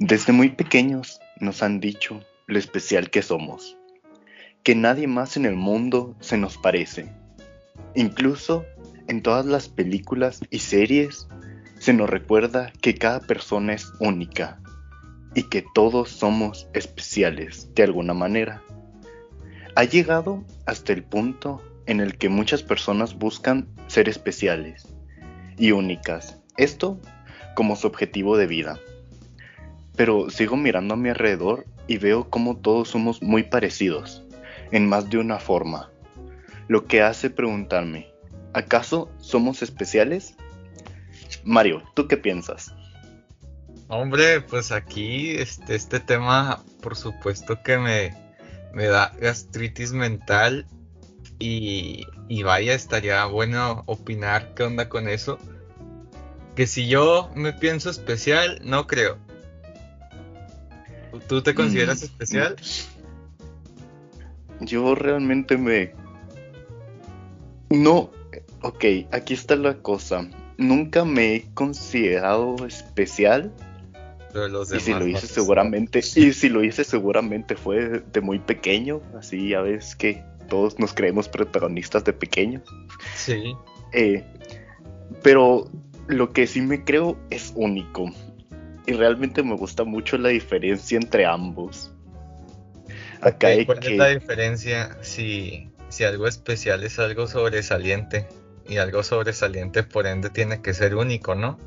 Desde muy pequeños nos han dicho lo especial que somos, que nadie más en el mundo se nos parece. Incluso en todas las películas y series se nos recuerda que cada persona es única y que todos somos especiales de alguna manera. Ha llegado hasta el punto en el que muchas personas buscan ser especiales y únicas, esto como su objetivo de vida. Pero sigo mirando a mi alrededor y veo como todos somos muy parecidos, en más de una forma, lo que hace preguntarme, ¿acaso somos especiales? Mario, ¿tú qué piensas? Hombre, pues aquí este, este tema, por supuesto que me, me da gastritis mental y, y, vaya, estaría bueno opinar qué onda con eso. Que si yo me pienso especial, no creo. ¿Tú te consideras mm, especial? Yo realmente me... No, ok, aquí está la cosa. Nunca me he considerado especial y si lo hice seguramente, y si lo hice seguramente fue de muy pequeño, así ya ves que todos nos creemos protagonistas de pequeños. Sí. Eh, pero lo que sí me creo es único. Y realmente me gusta mucho la diferencia entre ambos. Acá hay ¿Cuál es la diferencia si, si algo especial es algo sobresaliente? Y algo sobresaliente por ende tiene que ser único, ¿no?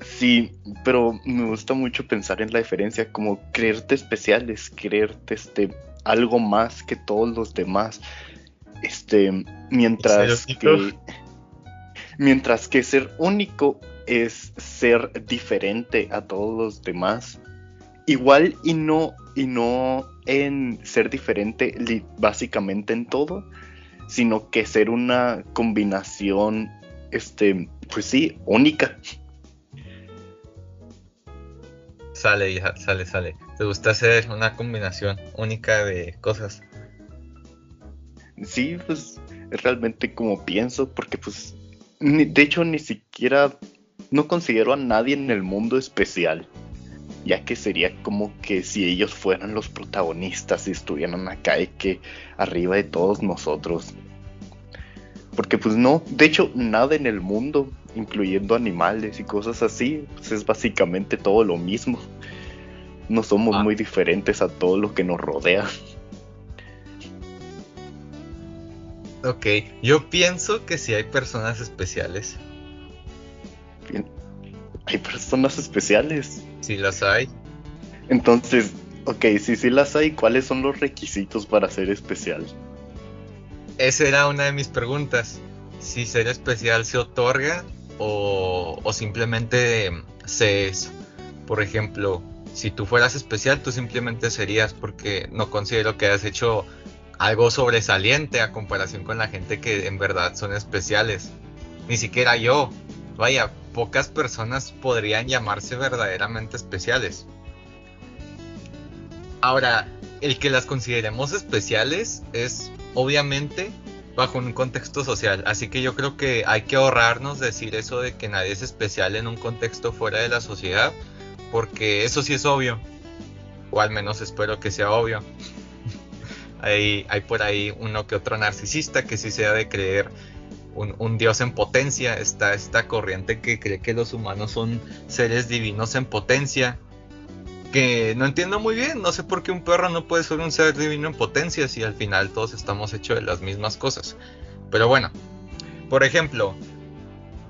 Sí, pero me gusta mucho pensar en la diferencia, como creerte especial es creerte este, algo más que todos los demás. Este, mientras que. Mientras que ser único es ser diferente a todos los demás. Igual y no, y no en ser diferente básicamente en todo, sino que ser una combinación, este, pues sí, única. Sale, hija, sale, sale. ¿Te gusta hacer una combinación única de cosas? Sí, pues es realmente como pienso, porque pues, de hecho ni siquiera, no considero a nadie en el mundo especial, ya que sería como que si ellos fueran los protagonistas y estuvieran acá y que arriba de todos nosotros. Porque pues no, de hecho nada en el mundo incluyendo animales y cosas así, pues es básicamente todo lo mismo. No somos ah. muy diferentes a todo lo que nos rodea. Ok, yo pienso que sí hay personas especiales. ¿Hay personas especiales? Sí las hay. Entonces, ok, si sí las hay, ¿cuáles son los requisitos para ser especial? Esa era una de mis preguntas. Si ser especial se otorga o, simplemente se es. Por ejemplo, si tú fueras especial, tú simplemente serías porque no considero que hayas hecho algo sobresaliente a comparación con la gente que en verdad son especiales. Ni siquiera yo. Vaya, pocas personas podrían llamarse verdaderamente especiales. Ahora, el que las consideremos especiales es obviamente bajo un contexto social. Así que yo creo que hay que ahorrarnos decir eso de que nadie es especial en un contexto fuera de la sociedad, porque eso sí es obvio, o al menos espero que sea obvio. hay, hay por ahí uno que otro narcisista que sí sea de creer un, dios en potencia, está esta corriente que cree que los humanos son seres divinos en potencia que no entiendo muy bien. No sé por qué un perro no puede ser un ser divino en potencia si al final todos estamos hechos de las mismas cosas. Pero bueno, por ejemplo,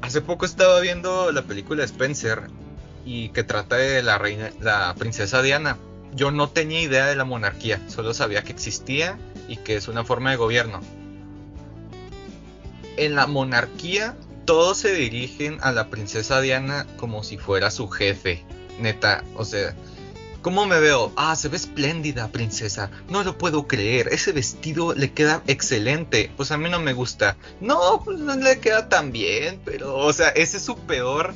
hace poco estaba viendo la película Spencer y que trata de la reina, la princesa Diana. Yo no tenía idea de la monarquía, solo sabía que existía y que es una forma de gobierno. En la monarquía todos se dirigen a la princesa Diana como si fuera su jefe. Neta, o sea, ¿Cómo me veo? Ah, se ve espléndida, princesa. No lo puedo creer. Ese vestido le queda excelente. Pues a mí no me gusta. No, pues no le queda tan bien. Pero, o sea, ese es su peor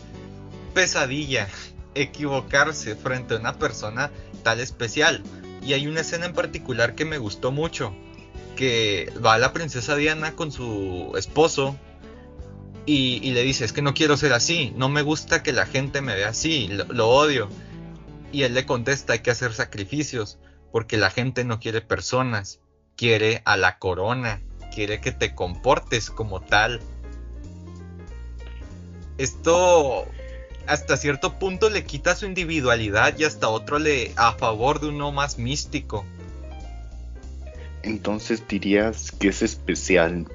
pesadilla. Equivocarse frente a una persona tal especial. Y hay una escena en particular que me gustó mucho. Que va la princesa Diana con su esposo. Y, le dice, es que no quiero ser así. No me gusta que la gente me vea así. lo odio Y él le contesta, hay que hacer sacrificios, porque la gente no quiere personas, quiere a la corona, quiere que te comportes como tal. Esto hasta cierto punto le quita su individualidad y hasta otro le a favor de uno más místico. Entonces dirías que es especial.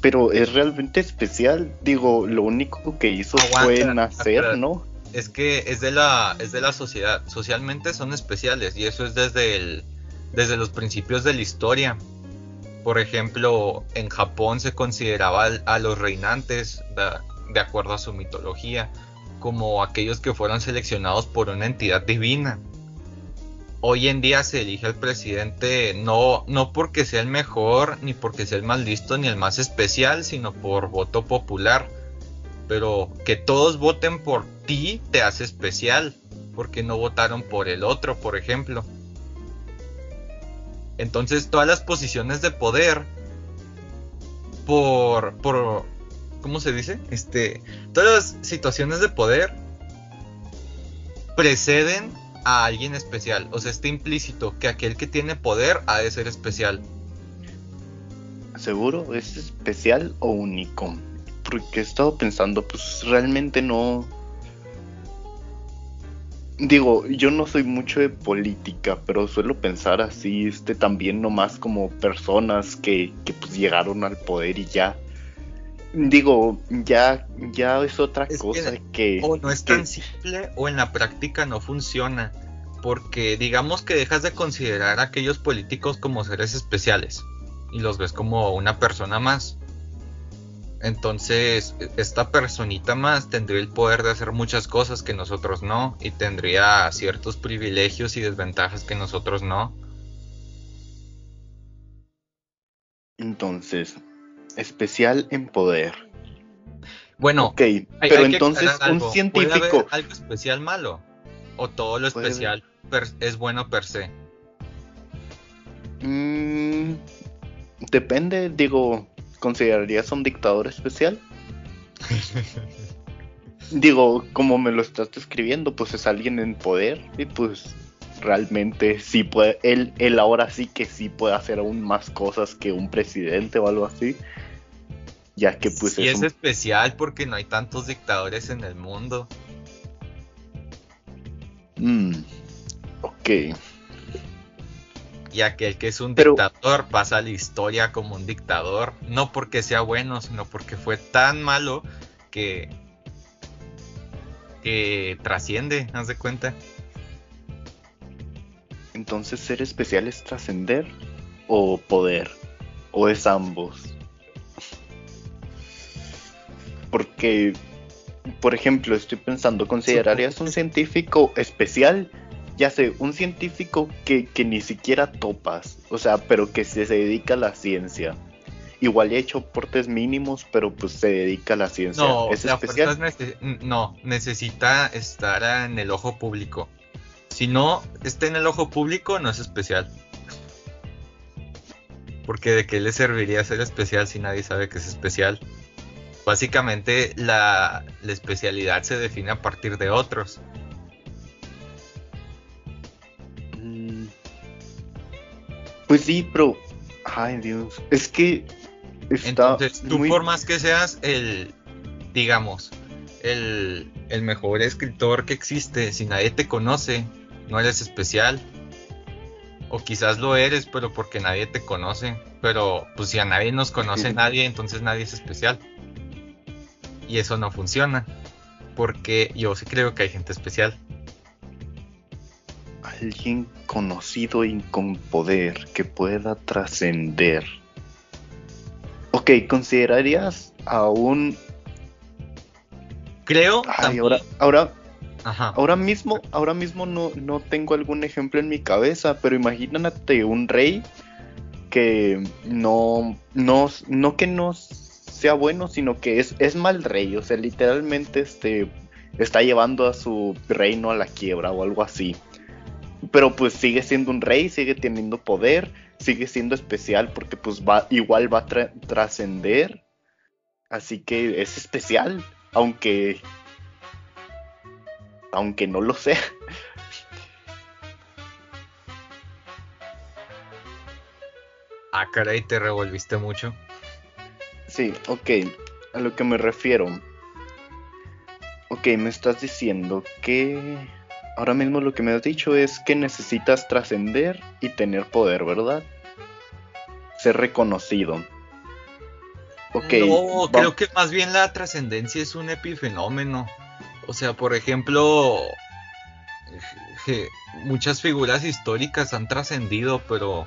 Pero es realmente especial. Digo, lo único que hizo fue nacer, ¿no? Es que es de la es de la sociedad. Socialmente son especiales y eso es desde el desde los principios de la historia. Por ejemplo, en Japón se consideraba a los reinantes de acuerdo a su mitología como aquellos que fueron seleccionados por una entidad divina. Hoy en día se elige al presidente no, no porque sea el mejor, ni porque sea el más listo, ni el más especial, sino por voto popular. Pero que todos voten por ti te hace especial, porque no votaron por el otro, por ejemplo. Entonces todas las posiciones de poder, por, por, ¿cómo se dice? Este, todas las situaciones de poder preceden a alguien especial. O sea, está implícito que aquel que tiene poder ha de ser especial. ¿Seguro? ¿Es especial o único? Porque he estado pensando, pues realmente no. Digo, yo no soy mucho de política, pero suelo pensar así, este también nomás como personas que, que pues llegaron al poder y ya Digo, ya, ya es otra cosa que, O no es tan simple o en la práctica no funciona. Porque digamos que dejas de considerar a aquellos políticos como seres especiales y los ves como una persona más. Entonces, esta personita más tendría el poder de hacer muchas cosas que nosotros no, y tendría ciertos privilegios y desventajas que nosotros no. Entonces, especial en poder. Bueno, pero entonces un científico. algo especial malo? ¿O todo lo especial es bueno per se? Mm, depende, digo, ¿considerarías un dictador especial? digo, como me lo estás describiendo, pues es alguien en poder y pues realmente sí puede, él, él ahora sí que sí puede hacer aún más cosas que un presidente o algo así ya que pues es, especial porque no hay tantos dictadores en el mundo. Mm, ok. Y aquel que es un dictador pasa a la historia como un dictador, no porque sea bueno, sino porque fue tan malo que que trasciende, haz de cuenta. Entonces, ser especial es trascender o poder, o es ambos. Porque, por ejemplo, estoy pensando, ¿considerarías un científico especial? Ya sé, un científico que, ni siquiera topas, o sea, pero que se, dedica a la ciencia. Igual ha hecho aportes mínimos, pero pues se dedica a la ciencia. No, ¿Es especial? no, necesita estar en el ojo público. Si no está en el ojo público, no es especial. Porque de qué le serviría ser especial si nadie sabe que es especial. Básicamente la, especialidad se define a partir de otros. Mm. Pues sí, pero... Ay Dios, es que... Entonces, tú por más que seas el, digamos, el, el mejor escritor que existe, si nadie te conoce, no eres especial. O quizás lo eres, pero porque nadie te conoce. Pero pues si a nadie nos conoce nadie, entonces nadie es especial. Y eso no funciona. Porque yo sí creo que hay gente especial. Alguien conocido y con poder que pueda trascender. Ok, ¿considerarías a un... Creo... ahora, ahora, ahora mismo, ahora mismo no, no tengo algún ejemplo en mi cabeza, pero imagínate un rey que no, no, no que no sea bueno, sino que es, es mal rey, o sea, literalmente este, está llevando a su reino a la quiebra o algo así. Pero pues sigue siendo un rey, sigue teniendo poder, sigue siendo especial porque pues va, igual va a trascender. Así que es especial, aunque... Aunque no lo sea. Ah, caray, te revolviste mucho. Sí, ok. A lo que me refiero. Ok, me estás diciendo que ahora mismo lo que me has dicho es que necesitas trascender y tener poder, ¿verdad? Ser reconocido. Ok. No, creo que más bien la trascendencia es un epifenómeno. O sea, por ejemplo, muchas figuras históricas han trascendido, pero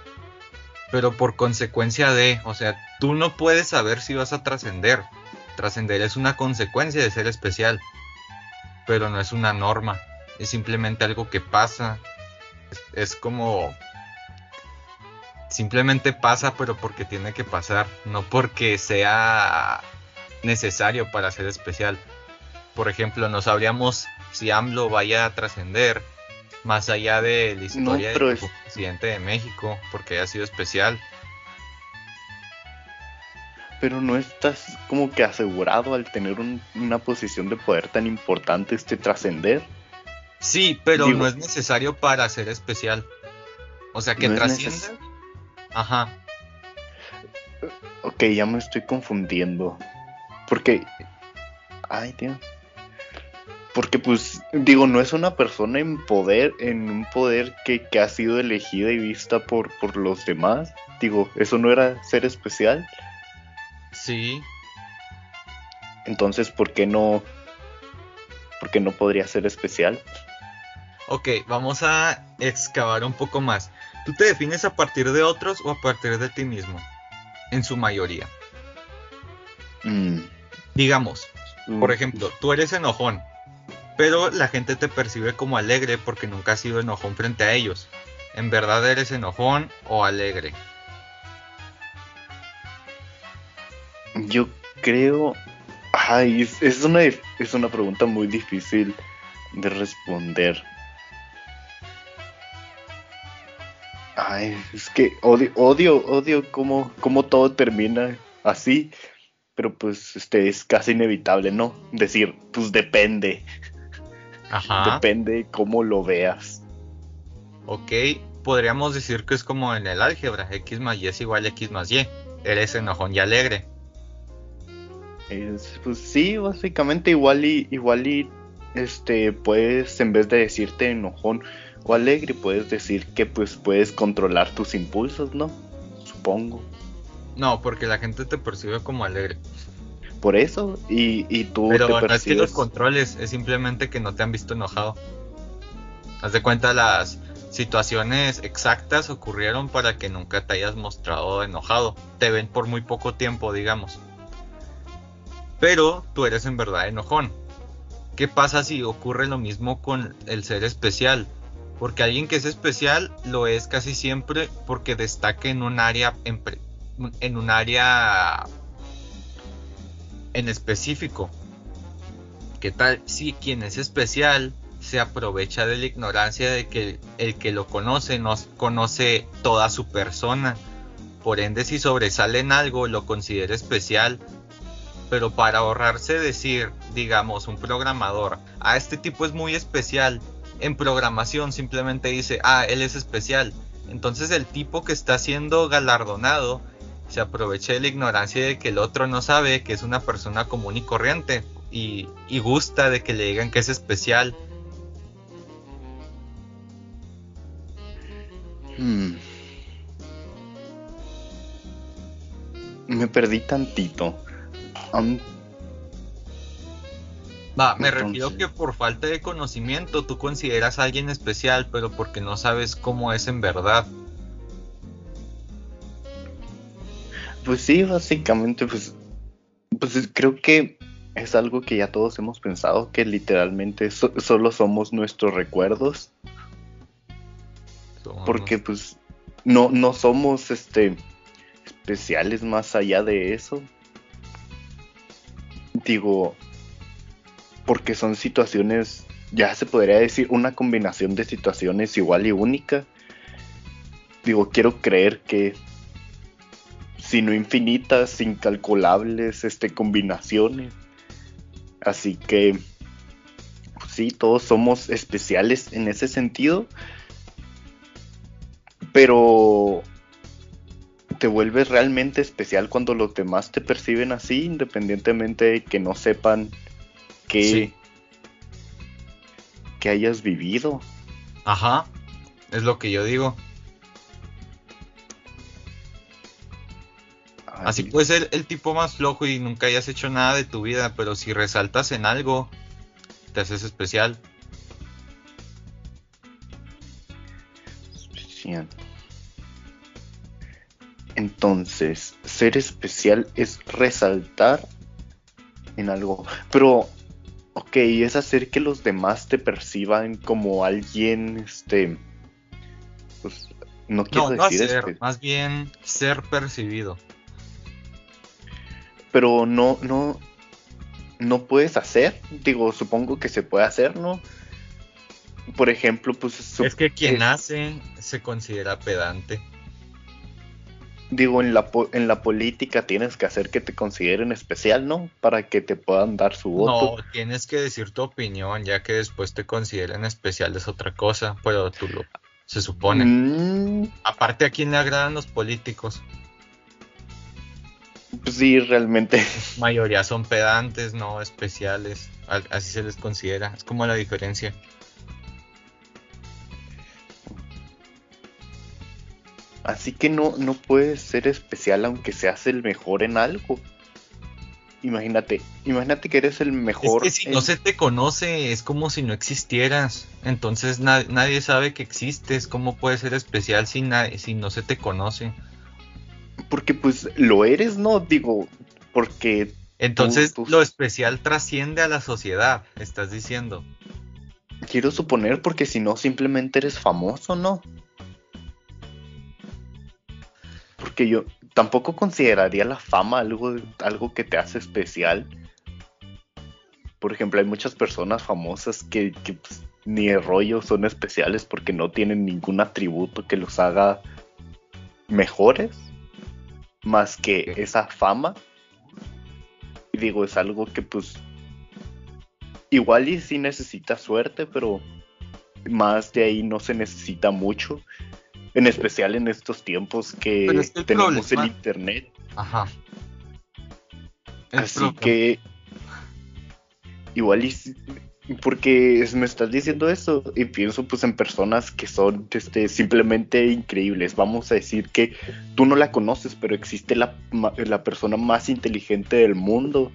pero por consecuencia de, o sea, tú no puedes saber si vas a trascender. Trascender es una consecuencia de ser especial, pero no es una norma, es simplemente algo que pasa. Es, como simplemente pasa, pero porque tiene que pasar, no porque sea necesario para ser especial. Por ejemplo, no sabríamos si AMLO vaya a trascender más allá de la historia del presidente de México, porque haya sido especial. Pero no estás como que asegurado al tener una posición de poder tan importante este trascender. Sí, pero no es necesario para ser especial. O sea, que trascienda. Ajá. Ok, ya me estoy confundiendo. Porque... Ay, Dios. Porque pues digo, no es una persona en poder, en un poder que, ha sido elegida y vista por, por los demás. Digo, eso no era ser especial. Sí. Entonces, ¿por qué no? ¿Por qué no podría ser especial? Ok, vamos a excavar un poco más. ¿Tú te defines a partir de otros o a partir de ti mismo? En su mayoría. Mm. Digamos, por ejemplo, tú eres enojón pero la gente te percibe como alegre porque nunca has sido enojón frente a ellos. ¿En verdad eres enojón o alegre? Yo creo... Ay, es, una, es una pregunta muy difícil de responder. Ay, es que odio, odio, odio cómo, cómo todo termina así. Pero pues este es casi inevitable, ¿no? Decir, pues depende. Depende cómo lo veas. Ok, podríamos decir que es como en el álgebra, x más y es igual a x más y. Eres enojón y alegre. pues sí, básicamente igual y igual y este puedes en vez de decirte enojón o alegre puedes decir que pues puedes controlar tus impulsos, ¿no? Supongo. No, porque la gente te percibe como alegre por eso y, y tú Pero te no es que los controles, es simplemente que no te han visto enojado. Haz de cuenta las situaciones exactas ocurrieron para que nunca te hayas mostrado enojado. Te ven por muy poco tiempo, digamos. Pero tú eres en verdad enojón. ¿Qué pasa si ocurre lo mismo con el ser especial? Porque alguien que es especial lo es casi siempre porque destaca en un área en, en un área en específico. ¿Qué tal si quien es especial se aprovecha de la ignorancia de que el que lo conoce no conoce toda su persona? Por ende, si sobresale en algo, lo considera especial. Pero para ahorrarse decir, digamos, un programador, a ah, este tipo es muy especial, en programación simplemente dice, ah, él es especial. Entonces el tipo que está siendo galardonado se aprovecha de la ignorancia de que el otro no sabe que es una persona común y corriente y, gusta de que le digan que es especial. Hmm. Me perdí tantito. Va, me refiero que por falta de conocimiento tú consideras a alguien especial, pero porque no sabes cómo es en verdad. Pues sí, básicamente, pues, pues creo que es algo que ya todos hemos pensado, que literalmente solo somos nuestros recuerdos. Porque pues no, no somos este especiales más allá de eso. Digo, porque son situaciones, ya se podría decir, una combinación de situaciones igual y única. Digo, quiero creer que sino infinitas, incalculables este, combinaciones. Así que, sí, todos somos especiales en ese sentido. Pero te vuelves realmente especial cuando los demás te perciben así, independientemente de que no sepan que, Sí. que hayas vivido. Ajá, es lo que yo digo. Así puedes ser el tipo más flojo y nunca hayas hecho nada de tu vida, pero si resaltas en algo, te haces especial. especial. Entonces, ser especial es resaltar en algo. Pero, ok, es hacer que los demás te perciban como alguien, este... Pues, no quiero No, no decir hacer, este, más bien ser percibido. Pero no, no, no puedes hacer. Digo, supongo que se puede hacer, ¿no? Por ejemplo, pues... Es que quien es- hace se considera pedante. Digo, en la, po- en la política tienes que hacer que te consideren especial, ¿no? Para que te puedan dar su voto. No, tienes que decir tu opinión, ya que después te consideren especial es otra cosa, pero tú lo se supone. Mm, Aparte, ¿a quién le agradan los políticos? Pues sí, realmente. mayoría son pedantes, no especiales. Al- Así se les considera. Es como la diferencia. Así que no, no puedes ser especial aunque seas el mejor en algo. Imagínate, imagínate que eres el mejor. es que si en- no se te conoce, es como si no existieras. Entonces na- nadie sabe que existes. ¿Cómo puedes ser especial si, si no se te conoce? Porque pues lo eres, ¿no? Digo, porque Entonces tú- lo especial trasciende a la sociedad, estás diciendo. quiero suponer porque si no simplemente eres famoso, ¿no? Porque yo tampoco consideraría la fama algo, algo que te hace especial. Por ejemplo, hay muchas personas famosas que, que, pues, ni de rollo son especiales porque no tienen ningún atributo que los haga mejores más que esa fama. Y digo, es algo que pues igual y sí necesita suerte, pero más de ahí no se necesita mucho. En especial en estos tiempos que es el tenemos problema- el internet. Ajá. El Así problema- que igual y sí- porque me estás diciendo eso y pienso pues en personas que son este simplemente increíbles. Vamos a decir que tú no la conoces, pero existe la, la persona más inteligente del mundo.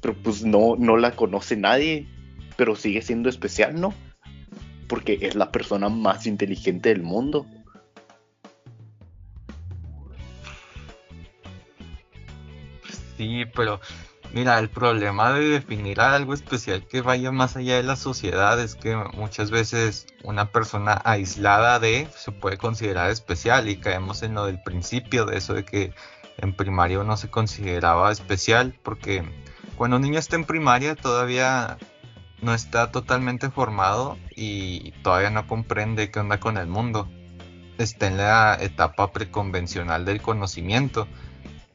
Pero pues no, no la conoce nadie, pero sigue siendo especial, ¿no? Porque es la persona más inteligente del mundo. Sí, pero mira, el problema de definir algo especial que vaya más allá de la sociedad es que muchas veces una persona aislada de se puede considerar especial y caemos en lo del principio de eso de que en primaria uno se consideraba especial porque cuando un niño está en primaria todavía no está totalmente formado y todavía no comprende qué onda con el mundo. Está en la etapa preconvencional del conocimiento.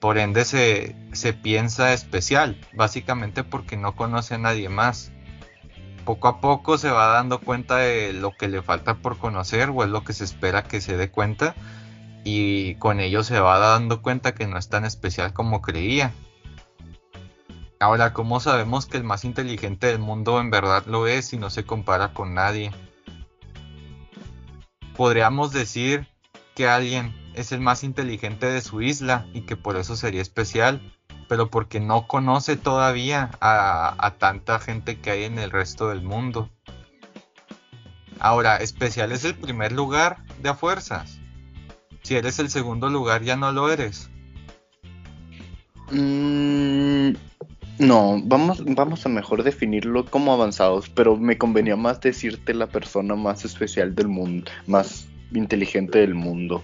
Por ende se, se piensa especial, básicamente porque no conoce a nadie más. Poco a poco se va dando cuenta de lo que le falta por conocer o es lo que se espera que se dé cuenta y con ello se va dando cuenta que no es tan especial como creía. Ahora, ¿cómo sabemos que el más inteligente del mundo en verdad lo es y no se compara con nadie? Podríamos decir que alguien es el más inteligente de su isla y que por eso sería especial, pero porque no conoce todavía a, tanta gente que hay en el resto del mundo. Ahora, especial es el primer lugar de a fuerzas. Si eres el segundo lugar ya no lo eres. Mm, no, vamos, vamos a mejor definirlo como avanzados, pero me convenía más decirte la persona más especial del mundo, más inteligente del mundo.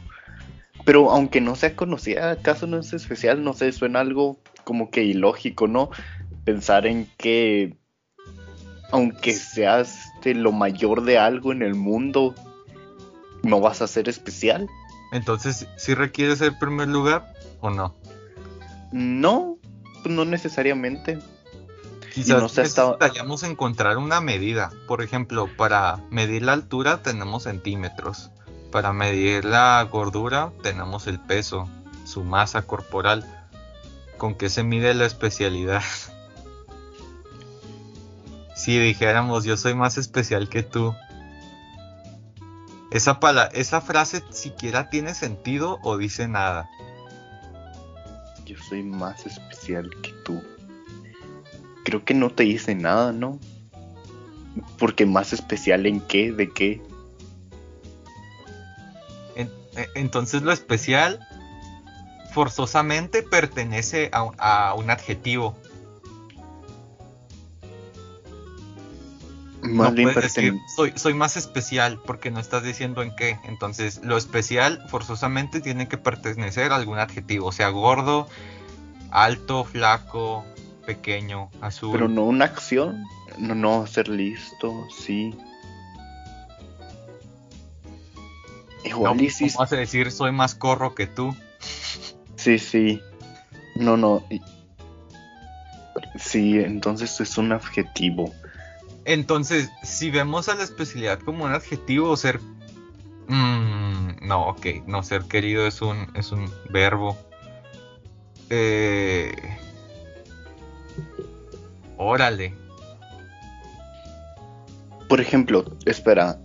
Pero aunque no sea conocida, ¿acaso no es especial? No sé, suena algo como que ilógico, ¿no? Pensar en que aunque seas lo mayor de algo en el mundo, no vas a ser especial. Entonces, ¿si requieres el primer lugar o no? No, no necesariamente. Quizás no hasta- necesitaríamos encontrar una medida. Por ejemplo, para medir la altura tenemos centímetros. Para medir la gordura tenemos el peso. su masa corporal. ¿Con qué se mide la especialidad? si dijéramos yo soy más especial que tú. Esa, esa frase siquiera tiene sentido o dice nada. Yo soy más especial que tú. Creo que no te dice nada, ¿no? Porque más especial en qué, de qué. E, entonces lo especial forzosamente pertenece a, un adjetivo. no puedes decir soy, soy más especial porque no estás diciendo en qué. Entonces, lo especial forzosamente tiene que pertenecer a algún adjetivo, o sea, gordo, alto, flaco, pequeño, azul. Pero no una acción, no, no ser listo, sí. Igual no, ¿Cómo vas a decir soy más corro que tú? Sí, sí. No, no. Sí, entonces es un adjetivo. Entonces, si vemos a la especialidad como un adjetivo, ser... Mm, no, ok, no, ser querido es un, es un verbo. Eh... Órale. Por ejemplo, espera,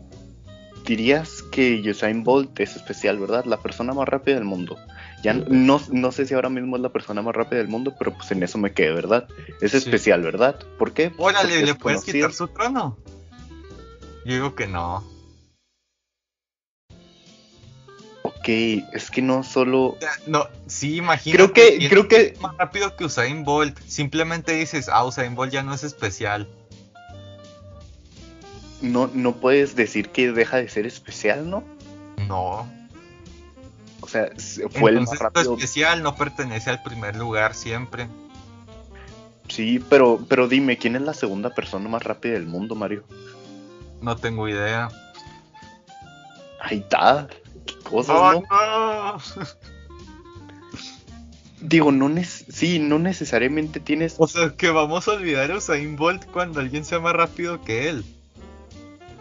dirías que Usain Bolt es especial, ¿verdad? La persona más rápida del mundo. Ya no, no sé si ahora mismo es la persona más rápida del mundo, pero pues en eso me quedé, ¿verdad? Es especial, ¿verdad? ¿Por qué? Órale, ¿le puedes quitar su trono? Yo digo que no. Ok, es que no solo. No, sí, imagínate. Creo que, creo que. Más rápido que Usain Bolt. Simplemente dices, ah, Usain Bolt ya no es especial no, no puedes decir que deja de ser especial, ¿no? No. O sea, fue el más rápido. especial no pertenece al primer lugar siempre. Sí, pero, pero dime, ¿quién es la segunda persona más rápida del mundo, Mario? No tengo idea. Ahí está. Qué cosas, ¿no? Digo, no sí, no necesariamente tienes. O sea, que vamos a olvidar a Usain Bolt cuando alguien sea más rápido que él.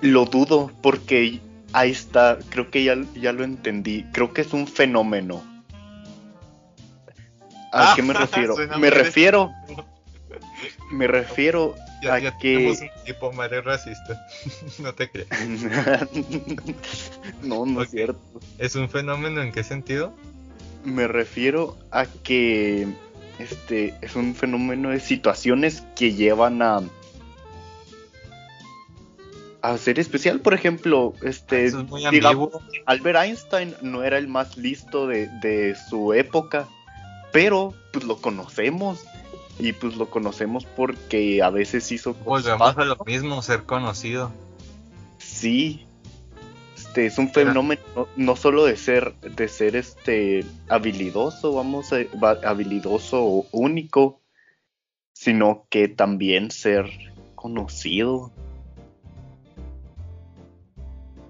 Lo dudo, porque ahí está, creo que ya, ya lo entendí. Creo que es un fenómeno. ¿A qué me refiero? me refiero. Me refiero a que. Un tipo madre racista. no te crees. no, no es cierto. ¿Es un fenómeno en qué sentido? Me refiero a que este es un fenómeno de situaciones que llevan a a ser especial. Por ejemplo, este, Albert Einstein no era el más listo de, su época, pero pues lo conocemos y pues lo conocemos porque a veces hizo cosas. Volvemos a lo mismo, ser conocido. Sí, este es un fenómeno no, solo de ser de ser este habilidoso, vamos a habilidoso o único, sino que también ser conocido.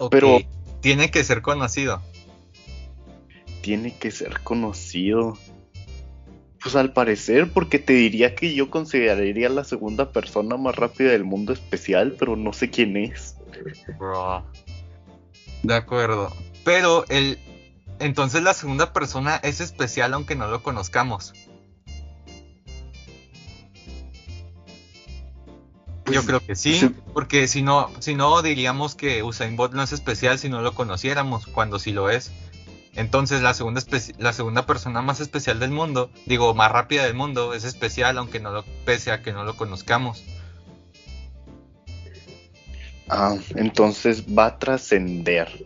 Pero tiene que ser conocido. Tiene que ser conocido. Pues al parecer, porque te diría que yo consideraría la segunda persona más rápida del mundo especial, pero no sé quién es. Bro. De acuerdo. Pero el. Entonces la segunda persona es especial aunque no lo conozcamos. Yo creo que sí, porque si no, si no diríamos que Usain Bolt no es especial si no lo conociéramos, cuando sí lo es. Entonces la segunda, la segunda persona más especial del mundo, digo más rápida del mundo, es especial aunque no lo, pese a que no lo conozcamos. Ah, entonces va a trascender.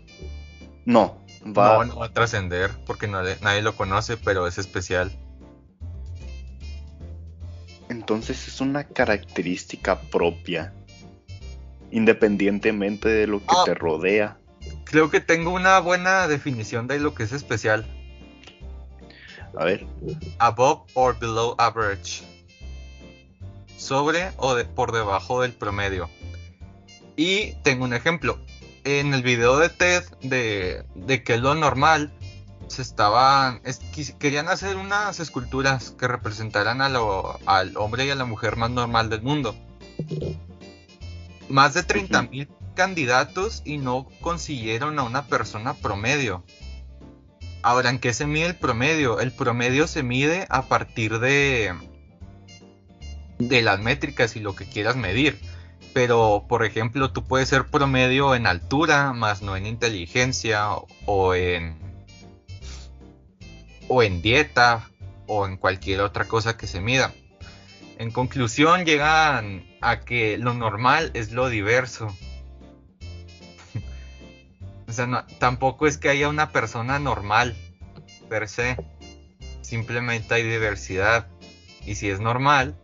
No, va. No, no va a trascender porque nadie lo conoce, pero es especial entonces es una característica propia, independientemente de lo que ah. te rodea. Creo que tengo una buena definición de lo que es especial. A ver. Above or below average. Sobre o por debajo del promedio. Y tengo un ejemplo. En el video de TED de, de que es lo normal, se estaban querían hacer unas esculturas que representaran a al hombre y a la mujer más normal del mundo. Más de 30 mil candidatos y no consiguieron a una persona promedio. Ahora, ¿en qué se mide el promedio? El promedio se mide a partir de, de las métricas y lo que quieras medir. Pero, por ejemplo, tú puedes ser promedio en altura, más no en inteligencia o en o en dieta o en cualquier otra cosa que se mida. En conclusión, llegan a que lo normal es lo diverso. o sea, tampoco es que haya una persona normal per se. Simplemente hay diversidad. Y si es normal,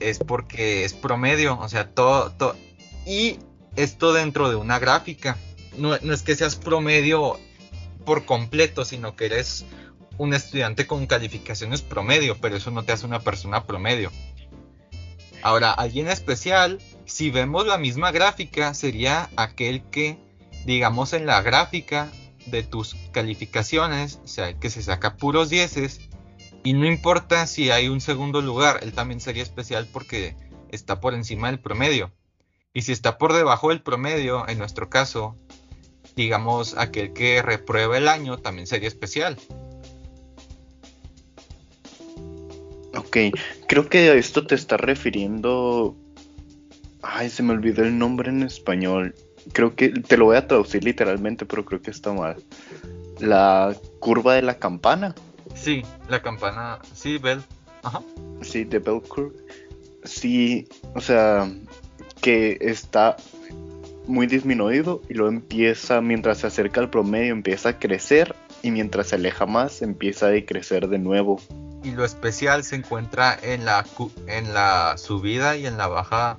es porque es promedio. O sea, todo. todo y esto dentro de una gráfica. No, no es que seas promedio por completo, sino que eres un estudiante con calificaciones promedio, pero eso no te hace una persona promedio. Ahora, alguien especial, si vemos la misma gráfica, sería aquel que, digamos, en la gráfica de tus calificaciones, o sea, que se saca puros dieces, y no importa si hay un segundo lugar, él también sería especial porque está por encima del promedio. Y si está por debajo del promedio, en nuestro caso, digamos, aquel que reprueba el año también sería especial. Ok, creo que a esto te está refiriendo. Ay, se me olvidó el nombre en español. Creo que te lo voy a traducir literalmente, pero creo que está mal. La curva de la campana. Sí, la campana. Sí, Bell. Ajá. Sí, de Bell Curve. Sí, o sea, que está muy disminuido y luego empieza, mientras se acerca al promedio, empieza a crecer y mientras se aleja más, empieza a decrecer de nuevo y lo especial se encuentra en la, en la subida y en la bajada,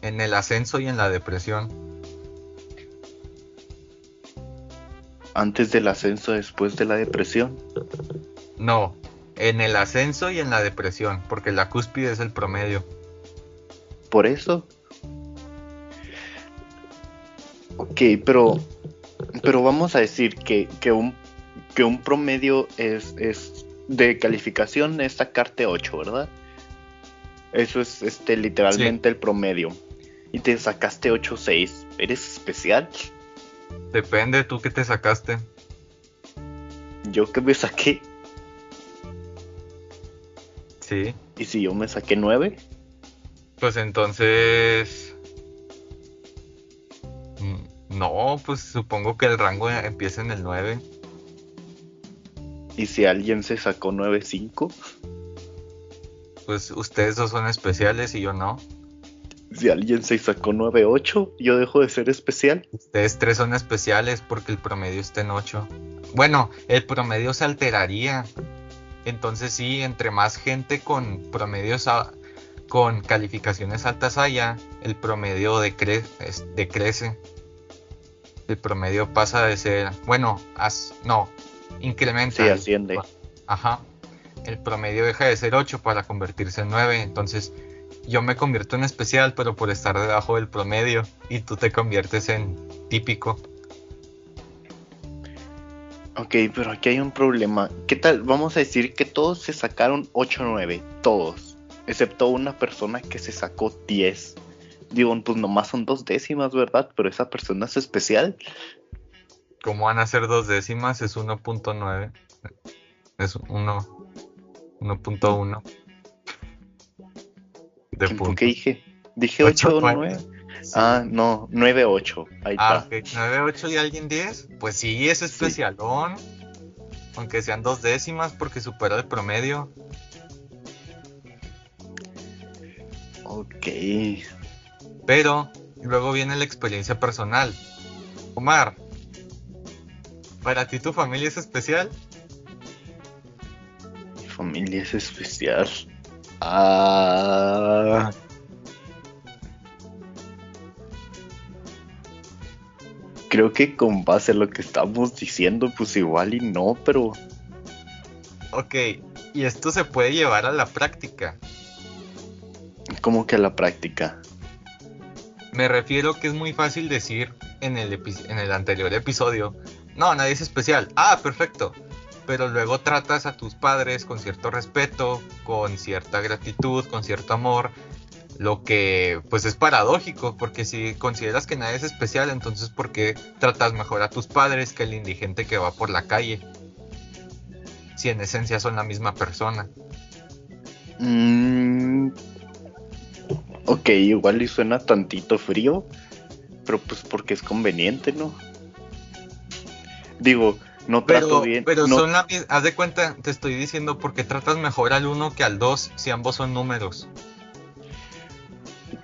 en el ascenso y en la depresión. Antes del ascenso, después de la depresión. No, en el ascenso y en la depresión, porque la cúspide es el promedio. Por eso. Ok, pero, pero vamos a decir que, que, un, que un promedio es, es de calificación es sacarte 8, ¿verdad? Eso es este literalmente el promedio. Y te sacaste 8-6. ¿Eres especial? Depende, tú qué te sacaste. Yo que me saqué. Sí. ¿Y si yo me saqué 9? Pues entonces... Mm, no, pues supongo que el rango empieza en el 9. ¿Y si alguien se sacó 9.5? Pues ustedes dos son especiales y yo no. Si alguien se sacó 9.8, yo dejo de ser especial. Ustedes tres son especiales porque el promedio está en 8. Bueno, el promedio se alteraría. Entonces sí, entre más gente con promedios con calificaciones altas haya, el promedio decrece. El promedio pasa de ser, bueno, no, incrementa. Sí, asciende. Ajá. El promedio deja de ser 8 para convertirse en 9. Entonces yo me convierto en especial, pero por estar debajo del promedio. Y tú te conviertes en típico. Ok, pero aquí hay un problema. ¿Qué tal? Vamos a decir que todos se sacaron 8-9. Todos. Excepto una persona que se sacó 10. Digo, pues nomás son dos décimas, ¿verdad? Pero esa persona es especial como van a ser dos décimas, es 1.9. Es 1. 1.1. De punto. ¿Qué dije? Dije 8 o 9. Ah, no, 9-8. Ahí ah, está. 9-8 y alguien 10. Pues sí, es especialón. Aunque sean dos décimas porque supera el promedio. Ok. Pero luego viene la experiencia personal. Omar, ¿Para ti tu familia es especial? Mi familia es especial. Ah. Creo que con base a lo que estamos diciendo, pues igual y no, pero. Ok, y esto se puede llevar a la práctica. ¿Cómo que a la práctica? Me refiero que es muy fácil decir en el, en el anterior episodio no, nadie es especial. Ah, perfecto. Pero luego tratas a tus padres con cierto respeto, con cierta gratitud, con cierto amor. Lo que pues es paradójico, porque si consideras que nadie es especial, entonces ¿por qué tratas mejor a tus padres que el indigente que va por la calle? Si en esencia son la misma persona. Mm, ok, igual y suena tantito frío, pero pues porque es conveniente, ¿no? Digo, no trato bien. Pero son la Haz de cuenta, te estoy diciendo porque tratas mejor al uno que al dos si ambos son números.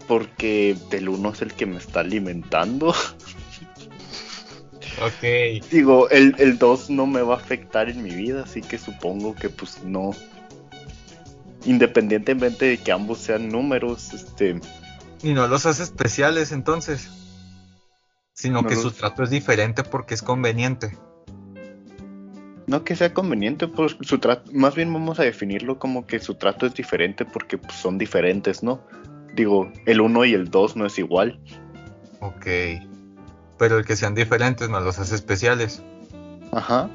Porque el uno es el que me está alimentando. ok. Digo, el, el 2 no me va a afectar en mi vida, así que supongo que pues no. Independientemente de que ambos sean números, este. Y no los hace especiales entonces. Sino que su trato es diferente porque es conveniente. No que sea conveniente, pues su trato, más bien vamos a definirlo como que su trato es diferente porque pues, son diferentes, ¿no? Digo, el 1 y el 2 no es igual. Ok. Pero el que sean diferentes no los hace especiales. Ajá,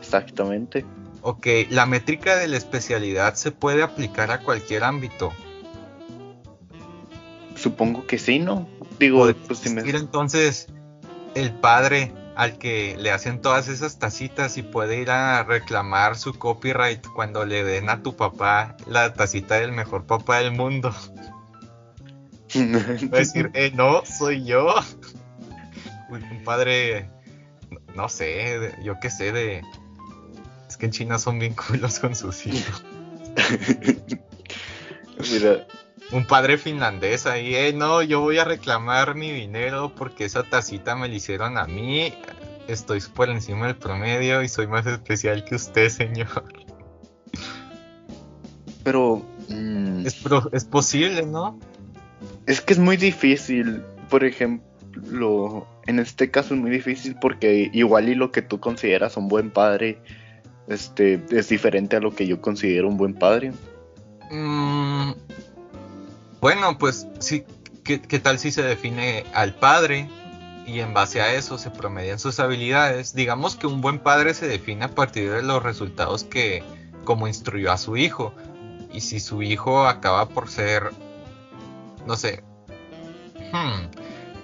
exactamente. Ok, la métrica de la especialidad se puede aplicar a cualquier ámbito. Supongo que sí, ¿no? Digo, pues si me... entonces el padre al que le hacen todas esas tacitas y puede ir a reclamar su copyright cuando le den a tu papá la tacita del mejor papá del mundo. Va a decir, eh, no, soy yo. Un padre, no sé, yo qué sé, de... Es que en China son bien culos con sus hijos. Mira, un padre finlandés ahí, eh, no, yo voy a reclamar mi dinero porque esa tacita me la hicieron a mí. Estoy por encima del promedio y soy más especial que usted, señor. Pero... Mm, es, posible, ¿no? Es que es muy difícil. Por ejemplo, en este caso es muy difícil porque igual y lo que tú consideras un buen padre este, es diferente a lo que yo considero un buen padre. Mmm bueno, pues sí, ¿qué, tal si se define al padre y en base a eso se promedian sus habilidades? Digamos que un buen padre se define a partir de los resultados que como instruyó a su hijo. Y si su hijo acaba por ser, no sé, hmm,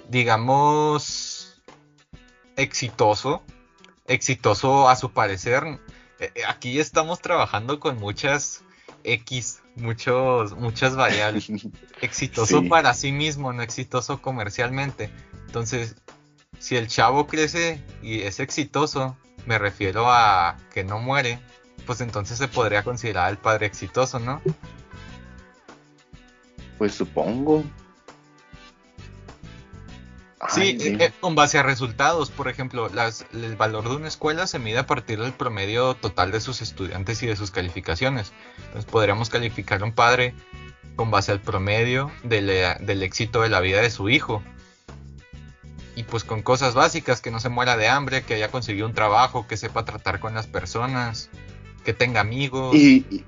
digamos, exitoso, exitoso a su parecer, eh, aquí estamos trabajando con muchas X, muchos, muchas variables. exitoso para sí mismo, no exitoso comercialmente. Entonces, si el chavo crece y es exitoso, me refiero a que no muere, pues entonces se podría considerar el padre exitoso, ¿no? Pues supongo. Sí, eh, eh, con base a resultados, por ejemplo, el valor de una escuela se mide a partir del promedio total de sus estudiantes y de sus calificaciones. Entonces podríamos calificar a un padre con base al promedio del éxito de la vida de su hijo. Y pues con cosas básicas, que no se muera de hambre, que haya conseguido un trabajo, que sepa tratar con las personas, que tenga amigos. Y,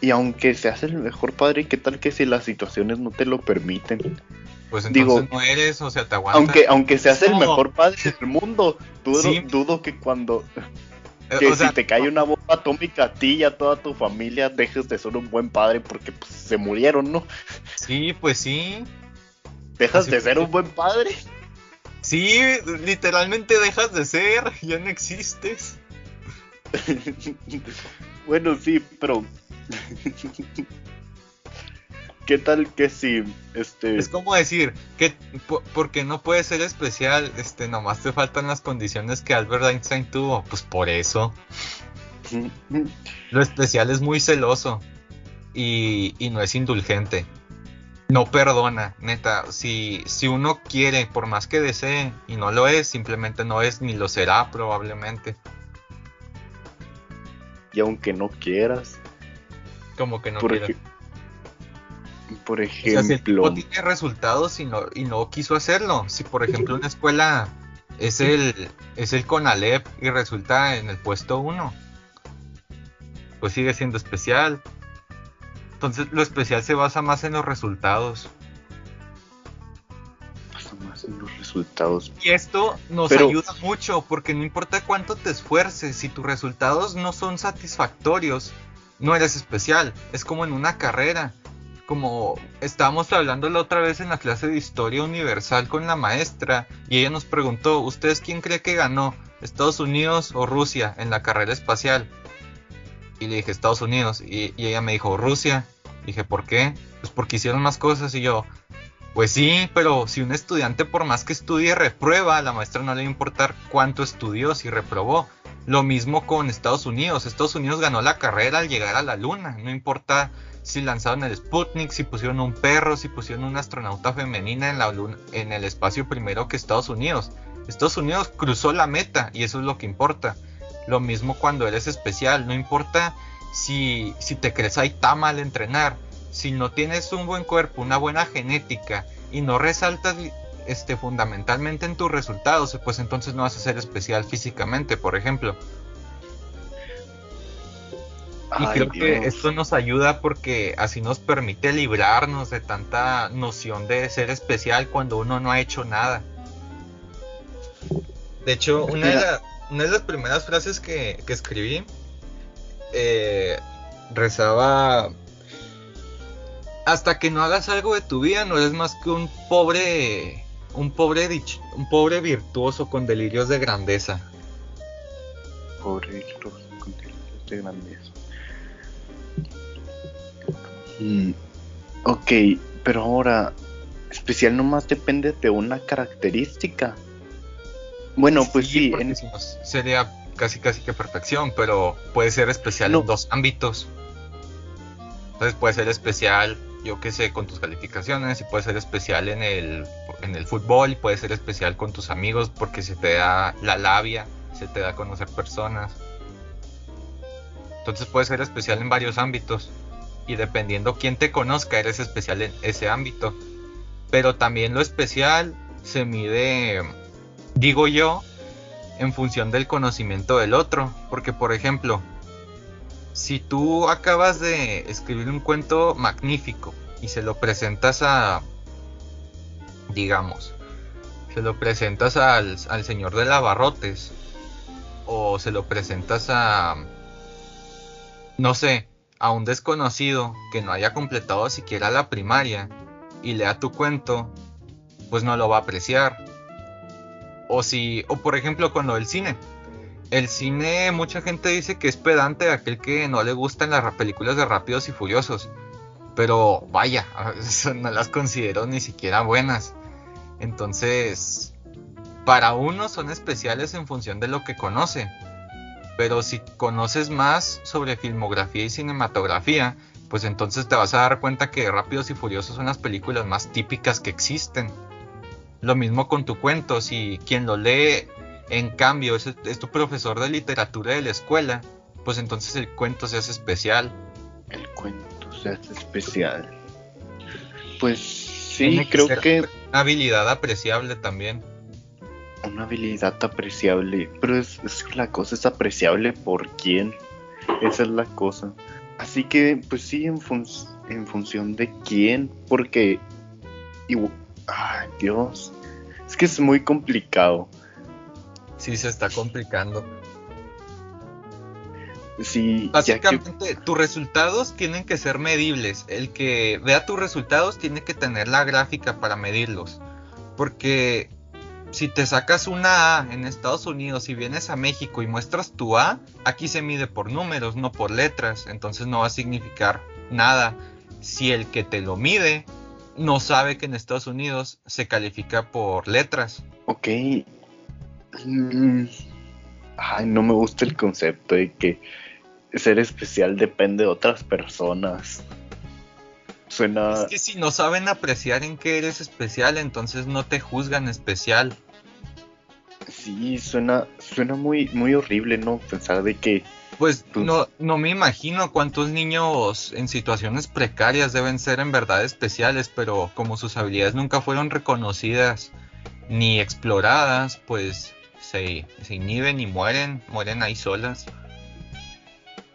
y aunque seas el mejor padre, ¿qué tal que si las situaciones no te lo permiten? Pues entonces no eres, o sea, te aguantas. Aunque, aunque seas el mejor padre del mundo, dudo, dudo que cuando. Eh, que si te cae una bomba atómica a ti y a toda tu familia, dejes de ser un buen padre porque pues, se murieron, ¿no? Sí, pues sí. ¿Dejas de ser un buen padre? Sí, literalmente dejas de ser, ya no existes. bueno, sí, pero ¿Qué tal que si este es como decir que porque no puede ser especial, este nomás te faltan las condiciones que Albert Einstein tuvo, pues por eso. Lo especial es muy celoso y, y, no es indulgente. No perdona, neta. Si, si uno quiere, por más que desee, y no lo es, simplemente no es ni lo será probablemente. Y aunque no quieras. Como que no quieras por ejemplo. si el tiene resultados y no, y no quiso hacerlo. Si por ejemplo una escuela es el, es el CONALEP y resulta en el puesto 1, pues sigue siendo especial. Entonces lo especial se basa más en los resultados. Basa más en los resultados. Y esto nos ayuda mucho porque no importa cuánto te esfuerces, si tus resultados no son satisfactorios, no eres especial. Es como en una carrera como estábamos hablando la otra vez en la clase de historia universal con la maestra y ella nos preguntó, ¿ustedes quién cree que ganó? ¿Estados Unidos o Rusia en la carrera espacial? Y le dije Estados Unidos y, ella me dijo Rusia. dije, ¿por qué? Pues porque hicieron más cosas y yo, pues sí, pero si un estudiante por más que estudie reprueba, a la maestra no le va a importar cuánto estudió si reprobó. Lo mismo con Estados Unidos. Estados Unidos ganó la carrera al llegar a la luna. No importa si lanzaron el Sputnik, si pusieron un perro, si pusieron una astronauta femenina en, la en el espacio primero que Estados Unidos. Estados Unidos cruzó la meta y eso es lo que importa. Lo mismo cuando eres especial, no importa si, si te crees está mal entrenar, si no tienes un buen cuerpo, una buena genética y no resaltas este, fundamentalmente en tus resultados, pues entonces no vas a ser especial físicamente, por ejemplo. Y creo que esto nos ayuda porque así nos permite librarnos de tanta noción de ser especial cuando uno no ha hecho nada. De hecho, una de, las primeras frases que, escribí eh, rezaba, hasta que no hagas algo de tu vida no eres más que un pobre, un pobre, un pobre virtuoso con delirios de grandeza. Pobre virtuoso con delirios de grandeza. Mm, ok, pero ahora, especial nomás depende de una característica. Bueno, pues sí. Sería casi casi que perfección, pero puede ser especial en dos ámbitos. Entonces puede ser especial, yo qué sé, con tus calificaciones, y puede ser especial en el, en el fútbol, y puede ser especial con tus amigos porque se te da la labia, se te da a conocer personas. Entonces puede ser especial en varios ámbitos y dependiendo quién te conozca eres especial en ese ámbito. Pero también lo especial se mide, digo yo, en función del conocimiento del otro. Porque por ejemplo, si tú acabas de escribir un cuento magnífico y se lo presentas a, digamos, se lo presentas al, al señor de Lavarrotes o se lo presentas a, no sé, a un desconocido que no haya completado siquiera la primaria y lea tu cuento, pues no lo va a apreciar. O si, o por ejemplo con lo del cine. El cine, mucha gente dice que es pedante aquel que no le gustan las películas de Rápidos y Furiosos. Pero vaya, no las considero ni siquiera buenas. Entonces, para uno son especiales en función de lo que conoce. Pero si conoces más sobre filmografía y cinematografía, pues entonces te vas a dar cuenta que Rápidos y Furiosos son las películas más típicas que existen. Lo mismo con tu cuento, si quien lo lee en cambio es, tu profesor de literatura de la escuela, pues entonces el cuento se hace especial. El cuento se hace especial. Pues sí, creo que... Una habilidad apreciable también una habilidad apreciable, pero es, que la cosa es apreciable por quién. Esa es la cosa. Así que, pues sí, en, en función de quién, porque... ay, Dios. Es que es muy complicado. Sí, se está complicando. Sí, Básicamente, tus resultados tienen que ser medibles. El que vea tus resultados tiene que tener la gráfica para medirlos. Porque si te sacas una A en Estados Unidos y vienes a México y muestras tu A, aquí se mide por números, no por letras, entonces no va a significar nada. Si el que te lo mide no sabe que en Estados Unidos se califica por letras. Ok. Mm. Ay, no me gusta el concepto de que ser especial depende de otras personas. Suena... Es que si no saben apreciar en qué eres especial, entonces no te juzgan especial. Sí, suena, suena muy, muy horrible, ¿no? Pensar de que. Pues, pues, no, no me imagino cuántos niños en situaciones precarias deben ser en verdad especiales, pero como sus habilidades nunca fueron reconocidas ni exploradas, pues se, se inhiben y mueren, mueren ahí solas.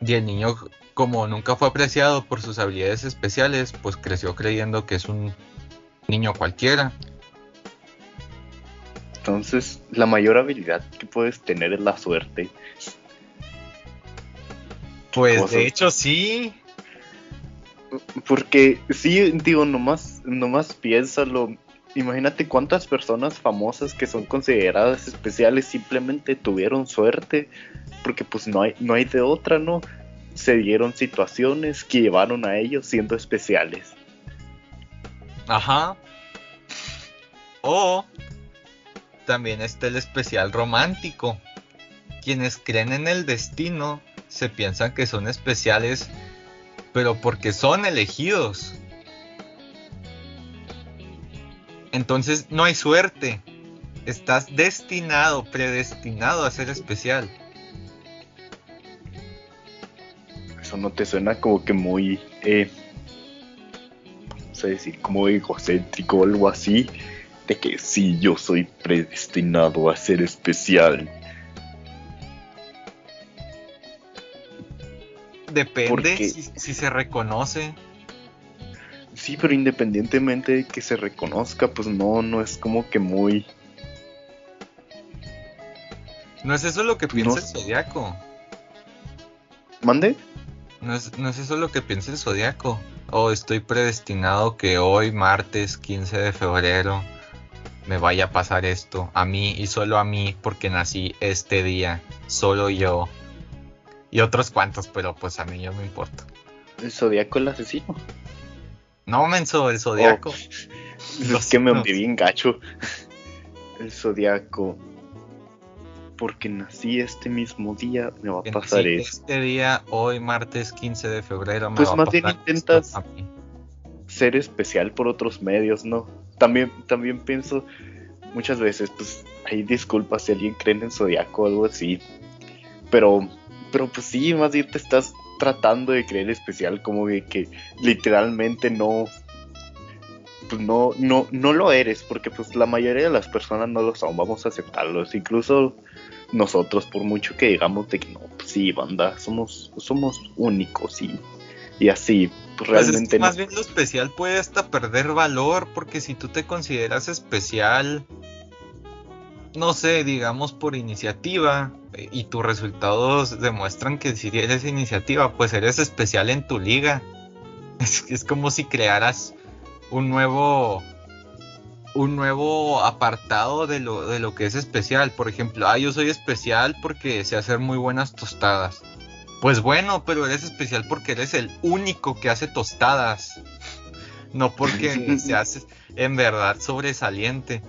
Y el niño, como nunca fue apreciado por sus habilidades especiales, pues creció creyendo que es un niño cualquiera. Entonces, la mayor habilidad que puedes tener es la suerte. Pues de hecho sí. Porque sí, digo, nomás, nomás piénsalo. Imagínate cuántas personas famosas que son consideradas especiales simplemente tuvieron suerte, porque pues no hay, no hay de otra, ¿no? Se dieron situaciones que llevaron a ellos siendo especiales. Ajá. O también está el especial romántico. Quienes creen en el destino se piensan que son especiales, pero porque son elegidos. Entonces no hay suerte. Estás destinado, predestinado a ser especial. Eso no te suena como que muy, eh, decir, como egocéntrico o algo así, de que sí, yo soy predestinado a ser especial. Depende si, si se reconoce. Sí, pero independientemente de que se reconozca, pues no, no es como que muy... No es eso lo que piensa No. el zodiaco. ¿Mande? No es, no es eso lo que piensa el zodiaco. O estoy predestinado que hoy, martes 15 de febrero, me vaya a pasar esto. A mí y solo a mí, porque nací este día. Solo yo. Y otros cuantos, pero pues a mí no me importa. El zodiaco el asesino. No, menso, el zodiaco. Es que me hundí bien gacho. El zodiaco. Porque nací este mismo día, me va a pasar nací eso. Este día, hoy, martes 15 de febrero, me Pues va a más bien intentas- esto. Ser especial por otros medios, ¿no? También, también pienso muchas veces, pues, ahí disculpa si alguien cree en el zodiaco o algo así. Pero, pero pues sí, más bien te estás tratando de creer especial, como de que literalmente no. Pues no, no, no lo eres, porque pues la mayoría de las personas no lo son, vamos a aceptarlos. Incluso nosotros, por mucho que digamos de que no, pues sí, banda, somos, somos únicos y, y así, pues Pues es realmente que no. más bien lo especial puede hasta perder valor, porque si tú te consideras especial, no sé, digamos por iniciativa, eh, y tus resultados demuestran que si eres iniciativa, pues eres especial en tu liga. Es, es como si crearas un nuevo un nuevo apartado de lo, de lo que es especial. Por ejemplo, ah, yo soy especial porque sé hacer muy buenas tostadas. Pues bueno, pero eres especial porque eres el único que hace tostadas. No porque seas en verdad sobresaliente.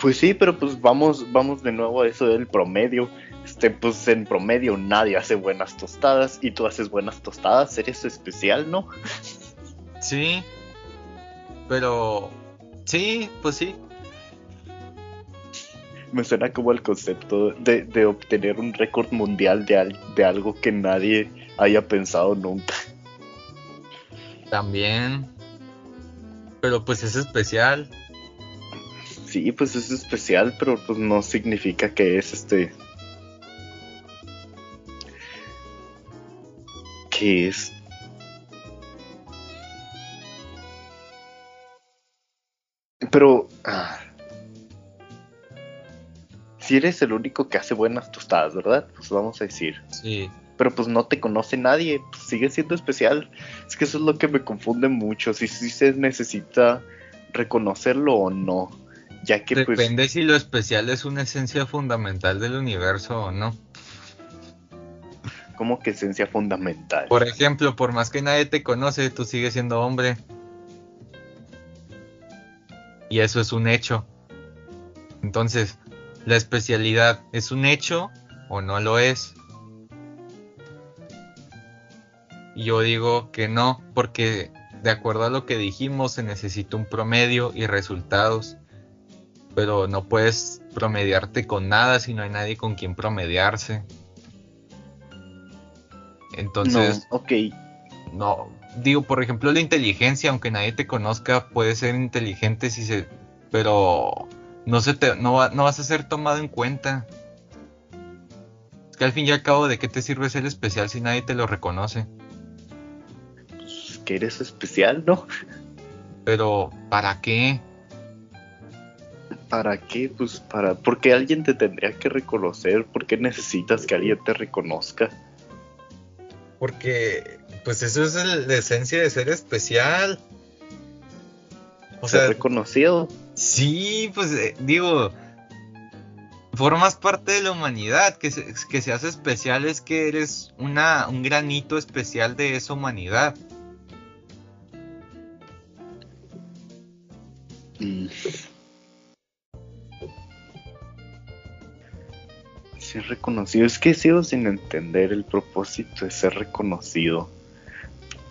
Pues sí, pero pues vamos, vamos de nuevo a eso del promedio. Este, pues en promedio nadie hace buenas tostadas y tú haces buenas tostadas, eres especial, ¿no? Sí. Pero... Sí, pues sí. Me suena como el concepto de, de obtener un récord mundial de, al- de algo que nadie haya pensado nunca. También. Pero pues es especial. Sí, pues es especial, pero pues no significa que es este. que es. Pero. ah, si eres el único que hace buenas tostadas, ¿verdad? Pues vamos a decir. Sí. Pero pues no te conoce nadie, pues sigue siendo especial. Es que eso es lo que me confunde mucho. Si, si se necesita reconocerlo o no. Ya que pues. Depende si lo especial es una esencia fundamental del universo o no. como que esencia fundamental. Por ejemplo, por más que nadie te conoce, tú sigues siendo hombre. Y eso es un hecho. Entonces, la especialidad es un hecho o no lo es. Yo digo que no, porque de acuerdo a lo que dijimos, se necesita un promedio y resultados. Pero no puedes promediarte con nada si no hay nadie con quien promediarse. Entonces, no, ok. no, digo, por ejemplo, la inteligencia, aunque nadie te conozca, puede ser inteligente si se, pero no se te, no, va- no vas a ser tomado en cuenta. Es que al fin y al cabo, ¿de qué te sirve ser especial si nadie te lo reconoce? Pues, que eres especial, ¿no? Pero, ¿para qué? ¿Para qué? Pues para. Porque alguien te tendría que reconocer. ¿Por qué necesitas que alguien te reconozca? Porque, pues eso es la esencia de ser especial. O sea, reconocido. Sí, pues eh, digo, formas parte de la humanidad, que, se, que seas especial es que eres una, un granito especial de esa humanidad. Mm. Ser reconocido, es que sigo sin entender el propósito de ser reconocido.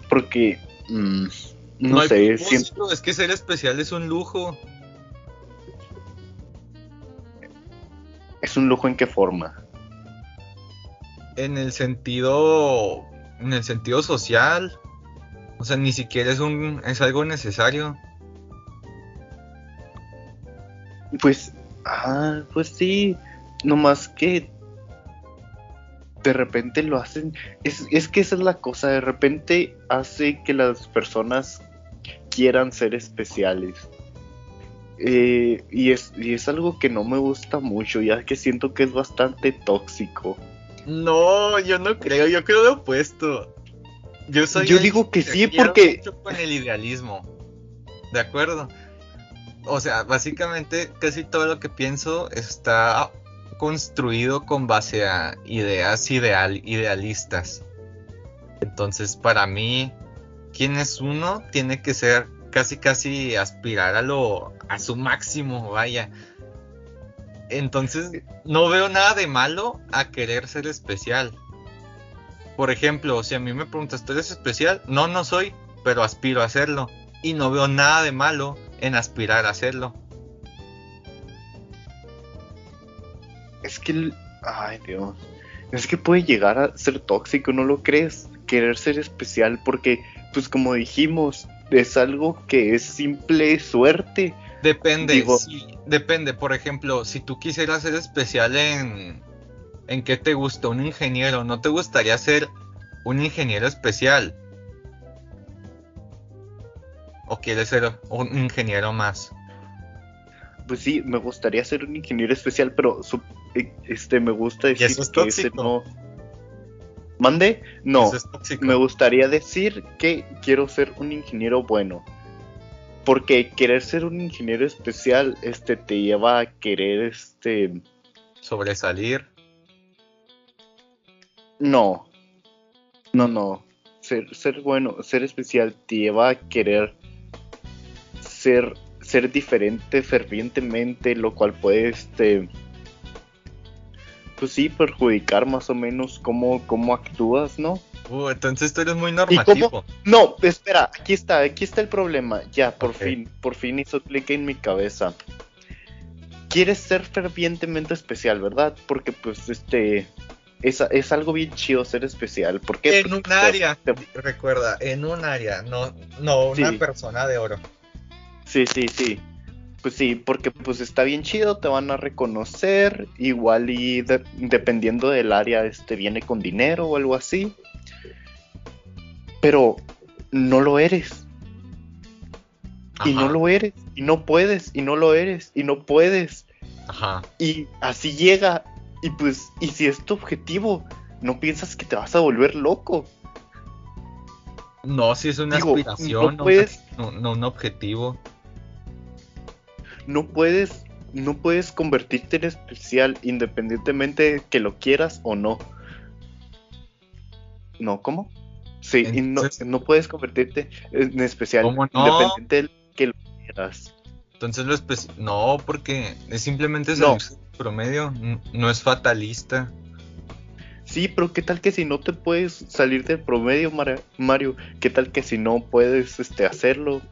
Porque, mm, no, sé, es que ser especial es un lujo. ¿Es un lujo en qué forma? En el sentido. En el sentido social. O sea, ni siquiera es un. es algo necesario. Pues. Ah, pues sí. No más que. De repente lo hacen. Es, es que esa es la cosa. De repente hace que las personas quieran ser especiales. Eh, y, es, y es algo que no me gusta mucho, ya que siento que es bastante tóxico. No, yo no creo, yo creo lo opuesto. Yo soy Yo digo que sí porque con el idealismo. ¿De acuerdo? O sea, básicamente casi todo lo que pienso está construido con base a ideas ideal, idealistas. Entonces, para mí, quien es uno tiene que ser casi casi aspirar a lo a su máximo, vaya. Entonces, no veo nada de malo a querer ser especial. Por ejemplo, si a mí me preguntas, ¿tú eres especial? No, no soy, pero aspiro a hacerlo. Y no veo nada de malo en aspirar a hacerlo. Es que, ay Dios, es que puede llegar a ser tóxico, ¿no lo crees? Querer ser especial porque, pues como dijimos, es algo que es simple suerte. Depende, depende. Por ejemplo, si tú quisieras ser especial en. ¿En qué te gusta? Un ingeniero. ¿No te gustaría ser un ingeniero especial? ¿O quieres ser un ingeniero más? Pues sí, me gustaría ser un ingeniero especial, pero eh, este me gusta decir que ese no ¿Mande? No. me gustaría decir que quiero ser un ingeniero bueno. Porque querer ser un ingeniero especial, este, te lleva a querer, este... Sobresalir. No. No, no. Ser, ser bueno, ser especial te lleva a querer ser, ser diferente fervientemente, lo cual puede, este pues sí, perjudicar más o menos cómo, cómo actúas, ¿no? Uh, entonces tú eres muy normativo. No, espera, aquí está, aquí está el problema. Ya, por fin, por fin hizo clic en mi cabeza. Quieres ser fervientemente especial, ¿verdad? Porque pues este es, es algo bien chido ser especial. ¿Por qué? En un área, recuerda, en un área, no, no una persona de oro. Sí, sí, sí. Pues sí, porque pues está bien chido, te van a reconocer, igual y dependiendo del área, este viene con dinero o algo así. Pero no lo eres. Y no lo eres, y no puedes, y no lo eres, y no puedes. Ajá. Y así llega, y pues, y si es tu objetivo, no piensas que te vas a volver loco. No, si es una aspiración, no, puedes, no un objetivo no puedes, no puedes convertirte en especial independientemente de que lo quieras o no. No, ¿cómo? Sí, y no, no, puedes convertirte en especial independiente de que lo quieras. Entonces lo. No, porque es simplemente es promedio, no es fatalista. Sí, pero ¿qué tal que si no te puedes salir del promedio, Mario? ¿Qué tal que si no puedes este, hacerlo,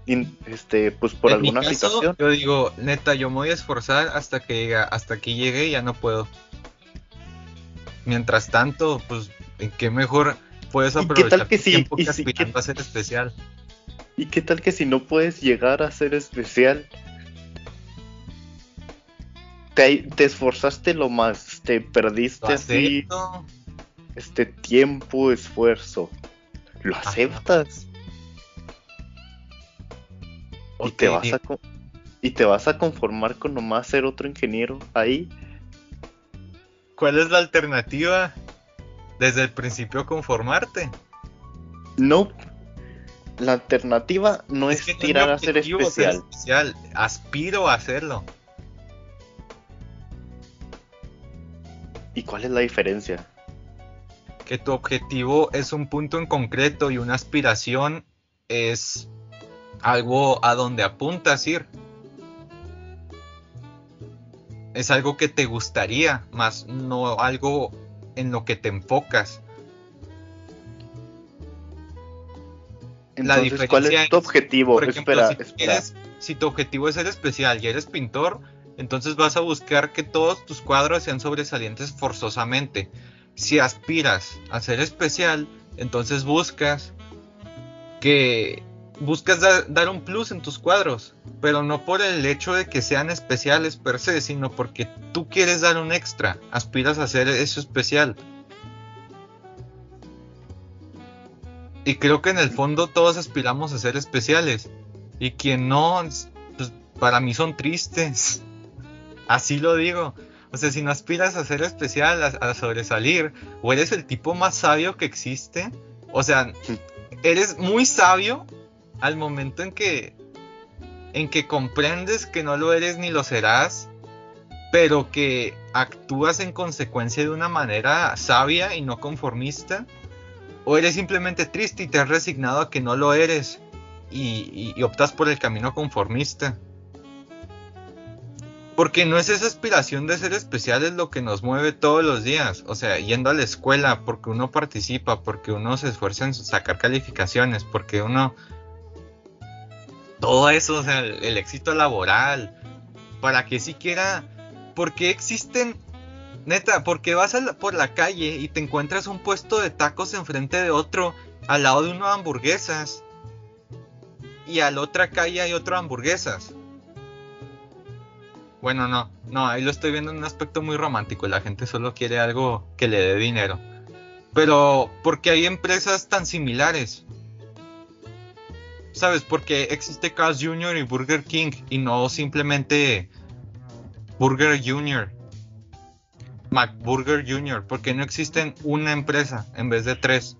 este, pues por alguna situación? Yo digo, neta, yo me voy a esforzar hasta que llegue, hasta que llegue y ya no puedo. Mientras tanto, pues, ¿en qué mejor puedes aprovechar qué tal que tiempo que aspirando a ser especial? ¿Y qué tal que si no puedes llegar a ser especial? Te, te esforzaste lo más, te perdiste así este tiempo, esfuerzo, lo aceptas. Y, te vas a y te vas a conformar con nomás ser otro ingeniero ahí. ¿Cuál es la alternativa? Desde el principio conformarte. No. La alternativa no es, tirar a ser especial. especial. Aspiro a hacerlo. ¿Y cuál es la diferencia? Que tu objetivo es un punto en concreto y una aspiración es algo a donde apuntas ir. Es algo que te gustaría, más no algo en lo que te enfocas. Entonces, ¿cuál es tu objetivo? Por ejemplo, si, tu objetivo es ser especial y eres pintor, entonces vas a buscar que todos tus cuadros sean sobresalientes forzosamente. Si aspiras a ser especial, entonces buscas que buscas dar un plus en tus cuadros, pero no por el hecho de que sean especiales per se, sino porque tú quieres dar un extra, aspiras a hacer eso especial. Y creo que en el fondo todos aspiramos a ser especiales. Y quien no, pues para mí son tristes. Así lo digo. O sea, si no aspiras a ser especial, a, sobresalir, o eres el tipo más sabio que existe, o sea, eres muy sabio al momento en que en que comprendes que no lo eres ni lo serás, pero que actúas en consecuencia de una manera sabia y no conformista, o eres simplemente triste y te has resignado a que no lo eres y optas por el camino conformista. Porque no es esa aspiración de ser especial es lo que nos mueve todos los días. O sea, yendo a la escuela, porque uno participa, porque uno se esfuerza en sacar calificaciones, porque uno... Todo eso, o sea, el, éxito laboral. Para que siquiera... ¿Por qué existen... Neta, porque vas por la calle y te encuentras un puesto de tacos enfrente de otro, al lado de uno hamburguesas. Y a la otra calle hay otro hamburguesas bueno, no, no, ahí lo estoy viendo en un aspecto muy romántico. La gente solo quiere algo que le dé dinero. Pero, ¿por qué hay empresas tan similares? ¿Sabes? Porque existe Carl's Jr. y Burger King y no simplemente Burger Jr. McBurger Jr. Porque no existen una empresa en vez de tres.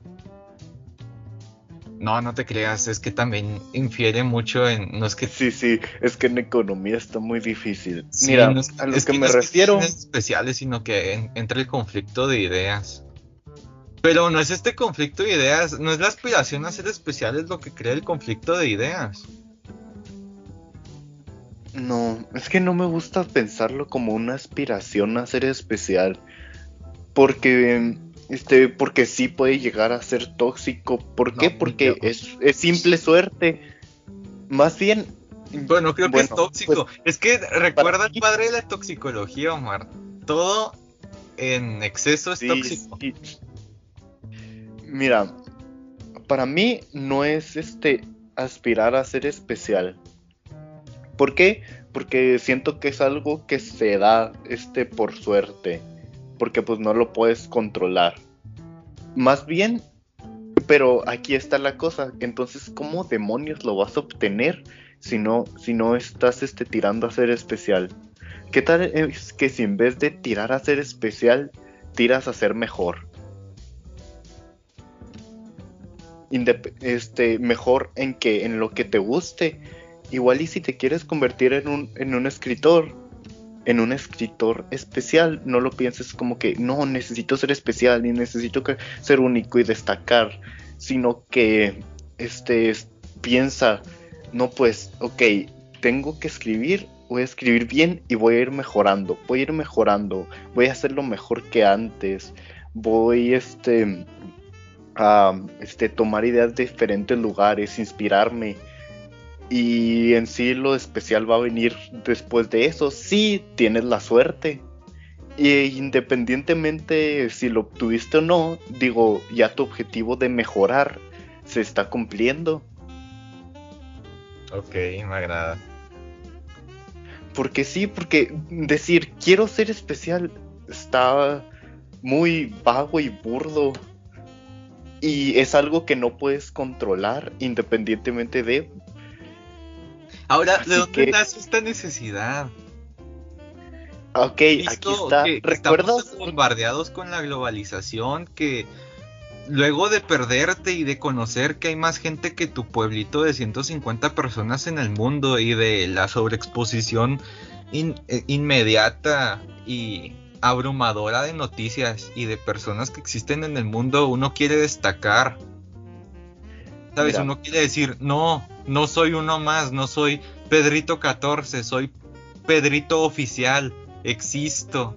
No, no te creas, es que también infiere mucho en. No es que. Sí, sí, es que en economía está muy difícil. Mira, a lo que, me refiero. especiales, sino que entra el conflicto de ideas. Pero no es este conflicto de ideas, no es la aspiración a ser especiales lo que crea el conflicto de ideas. No, es que no me gusta pensarlo como una aspiración a ser especial. Porque este, porque sí puede llegar a ser tóxico. ¿Por qué? Porque es, simple suerte. Más bien. Bueno, creo que es tóxico. Pues, es que recuerda el padre de la toxicología, Omar. Todo en exceso es tóxico. Mira, para mí no es este aspirar a ser especial. ¿Por qué? Porque siento que es algo que se da este por suerte porque pues no lo puedes controlar. Más bien, pero aquí está la cosa, entonces ¿cómo demonios lo vas a obtener si no, si no estás este, tirando a ser especial? ¿Qué tal es que si en vez de tirar a ser especial, tiras a ser mejor? este, mejor en que en lo que te guste. Igual y si te quieres convertir en un, en un escritor, en un escritor especial. No lo pienses como que no necesito ser especial ni necesito ser único y destacar, sino que este piensa, no pues, ok, tengo que escribir, voy a escribir bien y voy a ir mejorando, voy a ir mejorando, voy a hacerlo mejor que antes, voy este a este tomar ideas de diferentes lugares, inspirarme y en sí lo especial va a venir después de eso, si tienes la suerte. Y independientemente si lo obtuviste o no, digo, ya tu objetivo de mejorar se está cumpliendo. Ok, me agrada. Porque sí, porque decir quiero ser especial está muy vago y burdo. Y es algo que no puedes controlar independientemente de Ahora, ¿de dónde nace esta necesidad? Ok, aquí está. ¿Recuerdas? Estamos bombardeados con la globalización que luego de perderte y de conocer que hay más gente que tu pueblito de 150 personas en el mundo y de la sobreexposición eh, inmediata y abrumadora de noticias y de personas que existen en el mundo, uno quiere destacar. ¿Sabes? Uno quiere decir, no, no soy uno más, no soy Pedrito 14, soy Pedrito oficial, existo.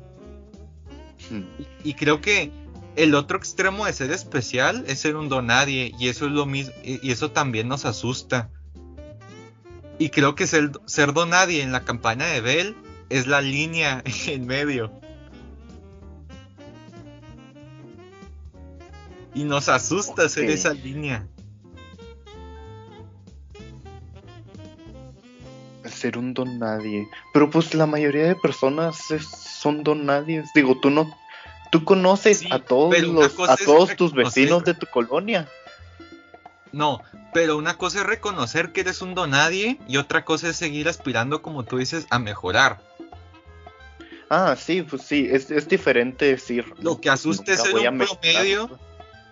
Y, creo que el otro extremo de ser especial es ser un donadie y eso es lo mismo y eso también nos asusta. Y creo que ser, ser donadie en la campaña de Bell es la línea en medio. Y nos asusta hacer esa línea. Ser un don nadie. Pero pues la mayoría de personas son don nadie. Digo, tú no. Tú conoces a todos los, a todos tus vecinos de tu colonia. No, pero una cosa es reconocer que eres un don nadie y otra cosa es seguir aspirando, como tú dices, a mejorar. Ah, sí, pues sí, es, es diferente decir. Lo que asusta es ser un promedio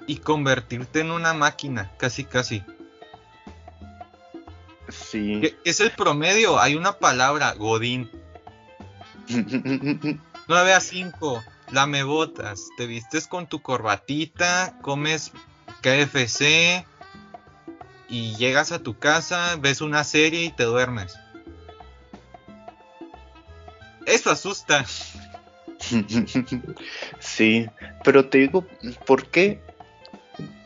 y convertirte en una máquina, casi casi. Sí. ¿Qué es el promedio? Hay una palabra, Godín. 9 a 5, botas, te vistes con tu corbatita, comes KFC y llegas a tu casa, ves una serie y te duermes. Eso asusta. Sí, pero te digo, ¿por qué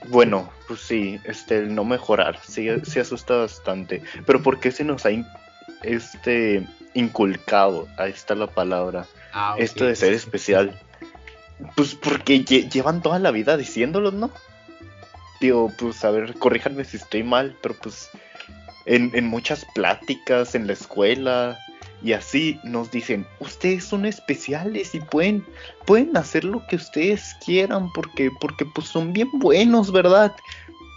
bueno, pues sí, este, el no mejorar, sí, sí asusta bastante. Pero ¿por qué se nos ha este, inculcado, ahí está la palabra, ah, esto de ser especial? Pues porque llevan toda la vida diciéndolo, ¿no? Digo, pues a ver, corríjanme si estoy mal, pero pues en, en muchas pláticas, en la escuela, y así nos dicen, ustedes son especiales y pueden, pueden hacer lo que ustedes quieran porque, porque pues son bien buenos, ¿verdad?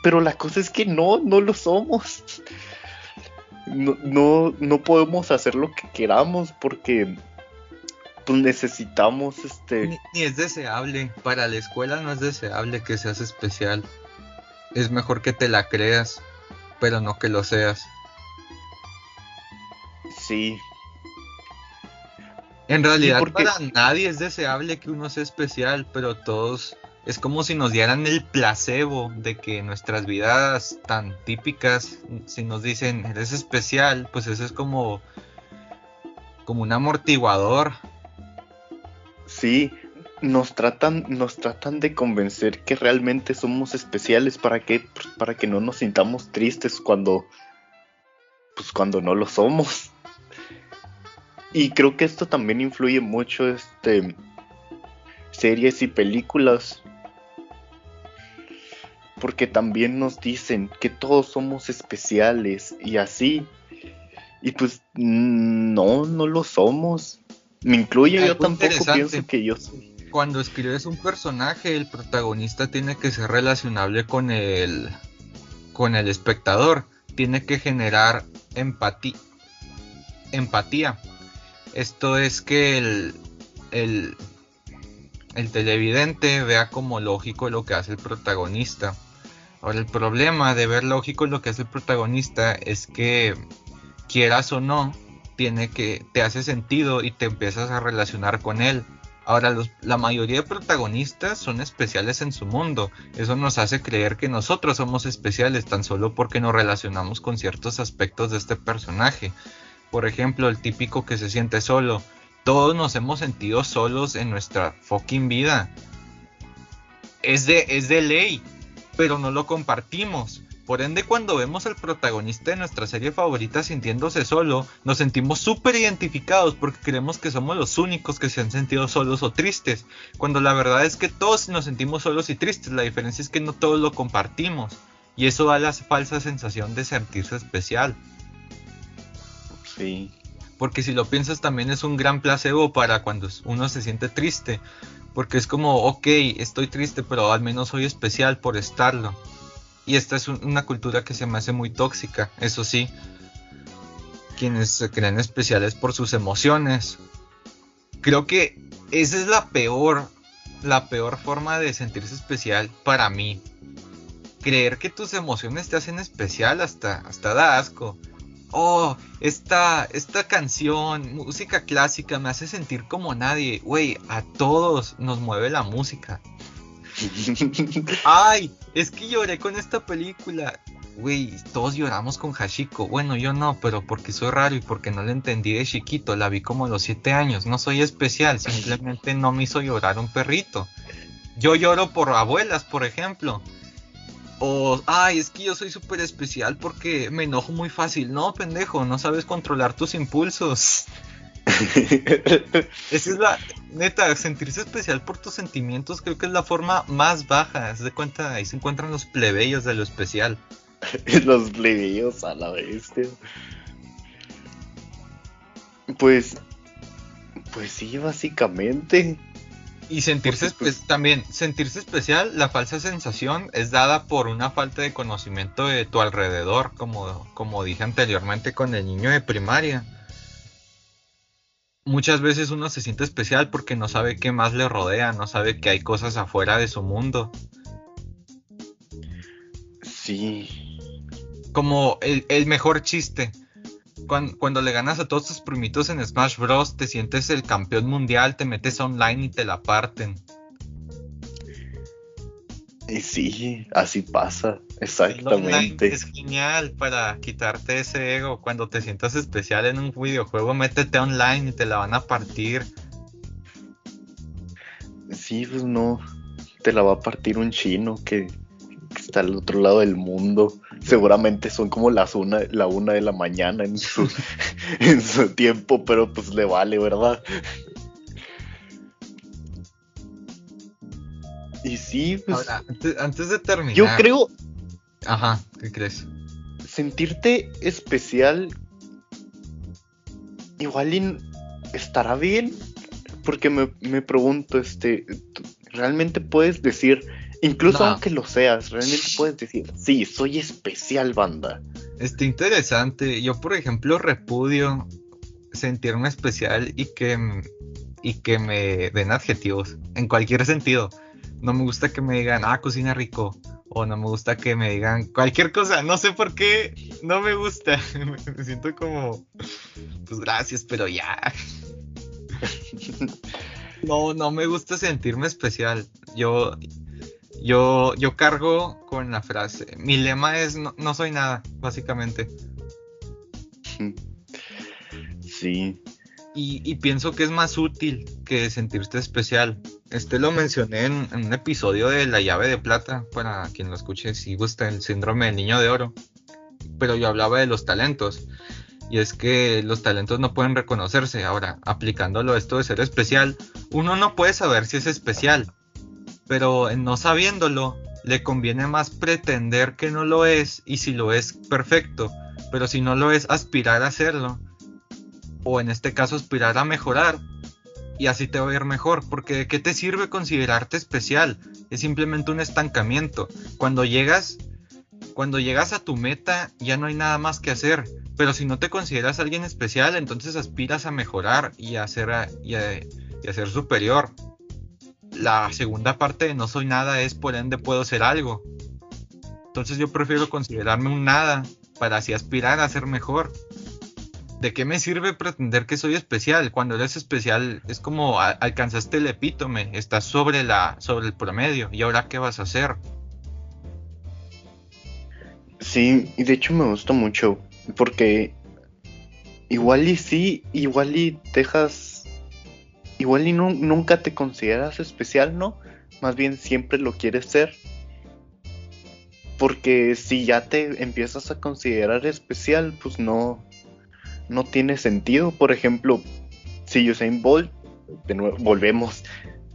Pero la cosa es que no, no lo somos. No, no, no podemos hacer lo que queramos porque pues necesitamos este... Ni, ni, es deseable, para la escuela no es deseable que seas especial. Es mejor que te la creas, pero no que lo seas. Sí, en realidad para nadie es deseable que uno sea especial, pero todos es como si nos dieran el placebo de que nuestras vidas tan típicas, si nos dicen eres especial, pues eso es como como un amortiguador. Sí, nos tratan nos tratan de convencer que realmente somos especiales para que pues, para que no nos sintamos tristes cuando pues cuando no lo somos. Y creo que esto también influye mucho, este, series y películas. Porque también nos dicen que todos somos especiales y así. Y pues no, no lo somos. Me incluyo, yo tampoco pienso que yo soy. Cuando escribes un personaje, el protagonista tiene que ser relacionable con el con el espectador. Tiene que generar empatía. Empatía esto es que el, el, televidente vea como lógico lo que hace el protagonista. Ahora el problema de ver lógico lo que hace el protagonista es que quieras o no, tiene que te hace sentido y te empiezas a relacionar con él. Ahora, la mayoría de protagonistas son especiales en su mundo. Eso nos hace creer que nosotros somos especiales tan solo porque nos relacionamos con ciertos aspectos de este personaje. Por ejemplo, el típico que se siente solo. Todos nos hemos sentido solos en nuestra fucking vida. Es de, es de ley, pero no lo compartimos. Por ende, cuando vemos al protagonista de nuestra serie favorita sintiéndose solo, nos sentimos súper identificados porque creemos que somos los únicos que se han sentido solos o tristes. Cuando la verdad es que todos nos sentimos solos y tristes, la diferencia es que no todos lo compartimos. Y eso da la falsa sensación de sentirse especial. Porque si lo piensas también es un gran placebo para cuando uno se siente triste. Porque es como, ok, estoy triste, pero al menos soy especial por estarlo. Y esta es una cultura que se me hace muy tóxica, eso sí. Quienes se creen especiales por sus emociones. Creo que esa es la peor, la peor forma de sentirse especial para mí. Creer que tus emociones te hacen especial hasta, hasta da asco. Oh, esta, esta canción, música clásica, me hace sentir como nadie. Güey, a todos nos mueve la música. Ay, es que lloré con esta película. Güey, todos lloramos con Hashiko. Bueno, yo no, pero porque soy raro y porque no la entendí de chiquito. La vi como a los 7 años. No soy especial, simplemente no me hizo llorar un perrito. Yo lloro por abuelas, por ejemplo. O, ay, es que yo soy súper especial porque me enojo muy fácil. No, pendejo, no sabes controlar tus impulsos. Esa es la neta, sentirse especial por tus sentimientos creo que es la forma más baja. de cuenta, ahí se encuentran los plebeyos de lo especial. los plebeyos a la bestia. Pues, pues sí, básicamente. Y sentirse pues, también, sentirse especial, la falsa sensación es dada por una falta de conocimiento de tu alrededor, como, como dije anteriormente con el niño de primaria muchas veces uno se siente especial porque no sabe qué más le rodea, no sabe que hay cosas afuera de su mundo. Sí. Como el, mejor chiste. Cuando, le ganas a todos tus primitos en Smash Bros. te sientes el campeón mundial, te metes online y te la parten. Y sí, así pasa, exactamente. Es genial para quitarte ese ego. Cuando te sientas especial en un videojuego, métete online y te la van a partir. Sí, pues no, te la va a partir un chino que, está al otro lado del mundo. Seguramente son como las una, la una de la mañana en su, en su tiempo, pero pues le vale, ¿verdad? Y sí, pues. antes, de terminar. Yo creo. Ajá, ¿qué crees? Sentirte especial. Igual estará bien. Porque me, pregunto, este. ¿Realmente puedes decir. Incluso aunque lo seas, realmente puedes decir, sí, soy especial, banda. Está interesante. Yo, por ejemplo, repudio sentirme especial y que, y que me den adjetivos, en cualquier sentido no me gusta que me digan, ah, cocina rico. O no me gusta que me digan cualquier cosa. No sé por qué no me gusta. me siento como, pues gracias, pero ya. no, no me gusta sentirme especial. Yo, yo, yo cargo con la frase. Mi lema es no, no soy nada, básicamente. Sí. Y, pienso que es más útil que sentirte especial. Este lo mencioné en, un episodio de La llave de plata, para quien lo escuche si gusta, el síndrome del niño de oro. Pero yo hablaba de los talentos. Y es que los talentos no pueden reconocerse. Ahora, aplicándolo a esto de ser especial, uno no puede saber si es especial. Pero no sabiéndolo, le conviene más pretender que no lo es y si lo es, perfecto. Pero si no lo es, aspirar a hacerlo o en este caso aspirar a mejorar y así te va a ir mejor, porque ¿de qué te sirve considerarte especial? Es simplemente un estancamiento. Cuando llegas, cuando llegas a tu meta ya no hay nada más que hacer, pero si no te consideras alguien especial, entonces aspiras a mejorar y a ser, y a ser superior. La segunda parte de no soy nada es por ende puedo ser algo. Entonces yo prefiero considerarme un nada para así aspirar a ser mejor. ¿de qué me sirve pretender que soy especial? Cuando eres especial es como alcanzaste el epítome, estás sobre, la, sobre el promedio. ¿Y ahora qué vas a hacer? Sí, y de hecho me gusta mucho porque igual y sí, igual y dejas, igual y no, nunca te consideras especial, ¿no? Más bien siempre lo quieres ser. Porque si ya te empiezas a considerar especial, pues no, no tiene sentido. Por ejemplo, si Usain Bolt, de nuevo, volvemos,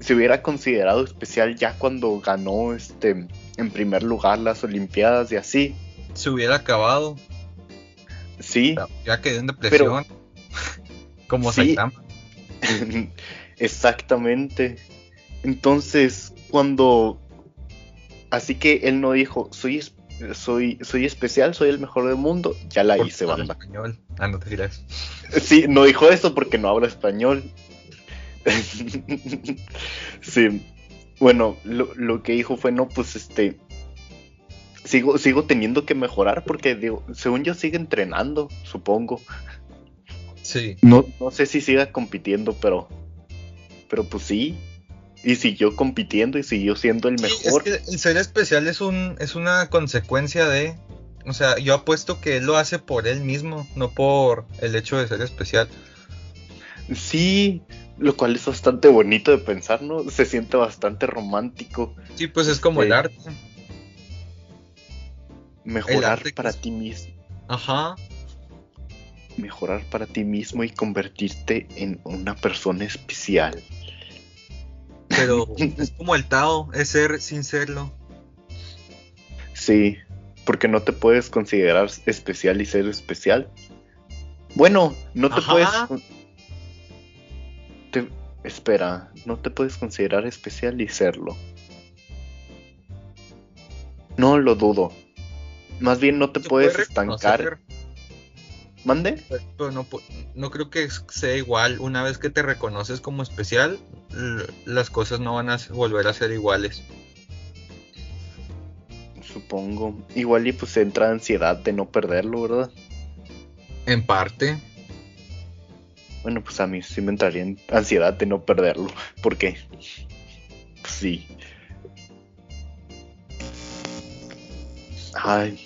se hubiera considerado especial ya cuando ganó este en primer lugar las Olimpiadas y así. Se hubiera acabado. Sí. Ya quedó en depresión. Como sí. Exactamente. Entonces, cuando... Así que él no dijo, soy, soy, soy especial, soy el mejor del mundo, ya la hice, banda. Español. Ah, no te dirás. Sí, no dijo eso porque no habla español. sí. Bueno, lo, lo que dijo fue, no, pues este, sigo, sigo teniendo que mejorar porque, digo, según yo sigue entrenando, supongo. Sí. No, no sé si siga compitiendo, pero, pero pues sí. Y siguió compitiendo y siguió siendo el Sí, mejor. es que el ser especial es un es una consecuencia de o sea, yo apuesto que él lo hace por él mismo, no por el hecho de ser especial. Sí, lo cual es bastante bonito de pensar, ¿no? Se siente bastante romántico. Sí, pues es como el Sí. arte. Mejorar arte para es- ti mismo. Ajá. Mejorar para ti mismo y convertirte en una persona especial. Pero es como el Tao, es ser sin serlo. Sí, porque no te puedes considerar especial y ser especial. Bueno, no te Ajá. puedes... te- Espera, no te puedes considerar especial y serlo. No lo dudo. Más bien no te puedes puede estancar. reconocer, ¿Mande? Pero no, pu- no creo que sea igual. Una vez que te reconoces como especial, las cosas no van a volver a ser iguales. Supongo. Igual y pues entra ansiedad de no perderlo, ¿verdad? En parte. Bueno, pues a mí sí me entraría en ansiedad de no perderlo. ¿Por qué? Pues sí. Ay,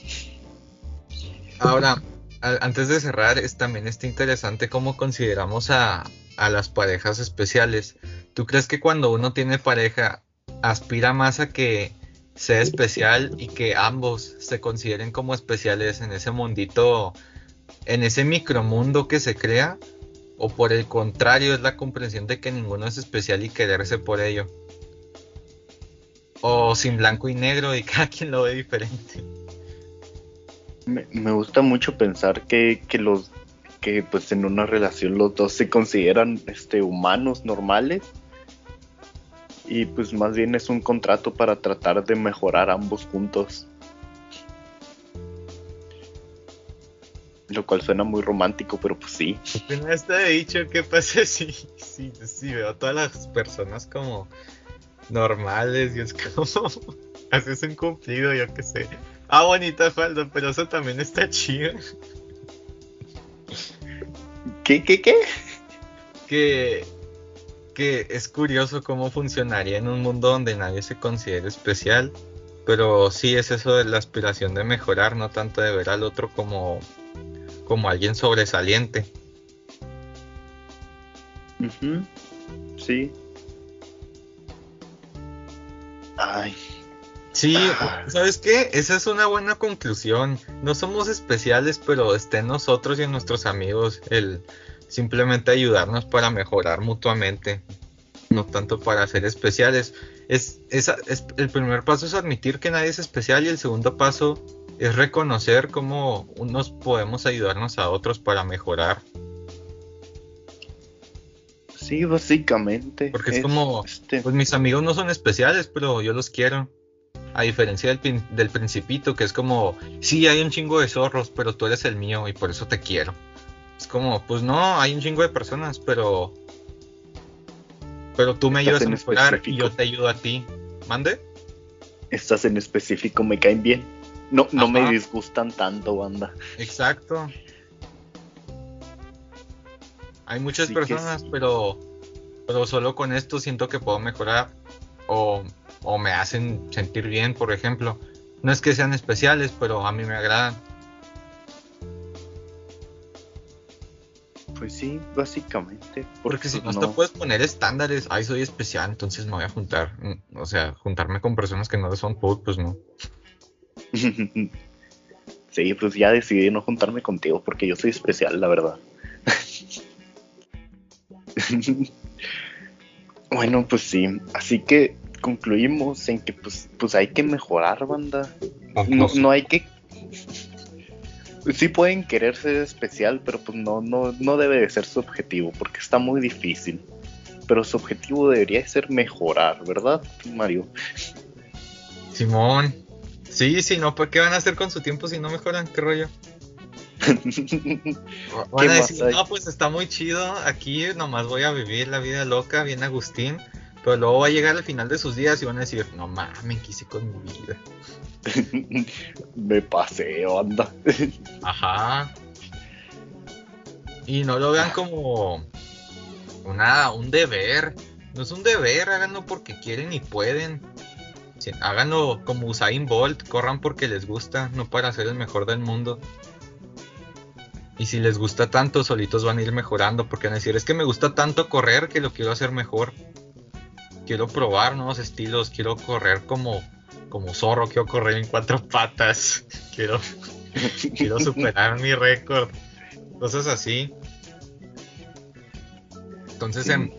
Ahora, antes de cerrar, es, también está interesante cómo consideramos a, a las parejas especiales. ¿Tú crees que cuando uno tiene pareja aspira más a que sea especial y que ambos se consideren como especiales en ese mundito, en ese micromundo que se crea? ¿O por el contrario es la comprensión de que ninguno es especial y quererse por ello? O sin blanco y negro y cada quien lo ve diferente. Me, gusta mucho pensar que, que los que pues en una relación los dos se consideran este humanos normales y pues más bien es un contrato para tratar de mejorar ambos juntos. Lo cual suena muy romántico, pero pues sí. Vez te he dicho qué pasa si, si, si veo a todas las personas como normales y es como haces un cumplido, yo qué sé. Ah, bonita falda, pero eso también está chido. ¿Qué, qué, qué? Que, que es curioso cómo funcionaría en un mundo donde nadie se considere especial. Pero sí es eso de la aspiración de mejorar, no tanto de ver al otro como, como alguien sobresaliente. Ujú, Sí. Ay, Sí, Ah. ¿sabes qué? Esa es una buena conclusión. No somos especiales, pero está en nosotros y en nuestros amigos el simplemente ayudarnos para mejorar mutuamente, no tanto para ser especiales. Es, esa, es, el primer paso es admitir que nadie es especial y el segundo paso es reconocer cómo unos podemos ayudarnos a otros para mejorar. sí, básicamente. Porque es como, este, Pues mis amigos no son especiales, pero yo los quiero. A diferencia del, del principito, que es como, sí, hay un chingo de zorros, pero tú eres el mío y por eso te quiero. Es como, pues no, hay un chingo de personas, pero... Pero tú me Estás ayudas a mejorar y yo te ayudo a ti. ¿Mande? estas en específico me caen bien. No, no me disgustan tanto, banda. Exacto. Hay muchas Sí personas, sí. pero, pero solo con esto siento que puedo mejorar o, o me hacen sentir bien, por ejemplo. No es que sean especiales, pero a mí me agradan. Pues sí, básicamente. Porque si no, te puedes poner estándares, ay, soy especial, entonces me voy a juntar. Mm, O sea, juntarme con personas que no son cool, pues no. sí, pues ya decidí no juntarme contigo porque yo soy especial, la verdad. bueno, pues sí. Así que concluimos en que pues, pues hay que mejorar, banda. No, no hay que. Sí pueden querer ser especial, pero pues no, no, no debe de ser su objetivo, porque está muy difícil. Pero su objetivo debería ser mejorar, ¿verdad, Mario? Simón. Sí, sí, no, ¿por qué van a hacer con su tiempo si no mejoran? ¿Qué rollo? Van ¿Qué a decir, no, pues está muy chido. Aquí nomás voy a vivir la vida loca, bien Agustín. Pero luego va a llegar al final de sus días y van a decir, no mames, ¿qué hice con mi vida? Me paseo, anda. Ajá. Y no lo vean como una, un deber. No es un deber, háganlo porque quieren y pueden. Háganlo como Usain Bolt, corran porque les gusta, no para ser el mejor del mundo. Y si les gusta tanto, solitos van a ir mejorando, porque van a decir, es que me gusta tanto correr que lo quiero hacer mejor. Quiero probar nuevos estilos, quiero correr como, como zorro, quiero correr en cuatro patas, quiero, quiero superar mi récord, cosas así. Entonces, en,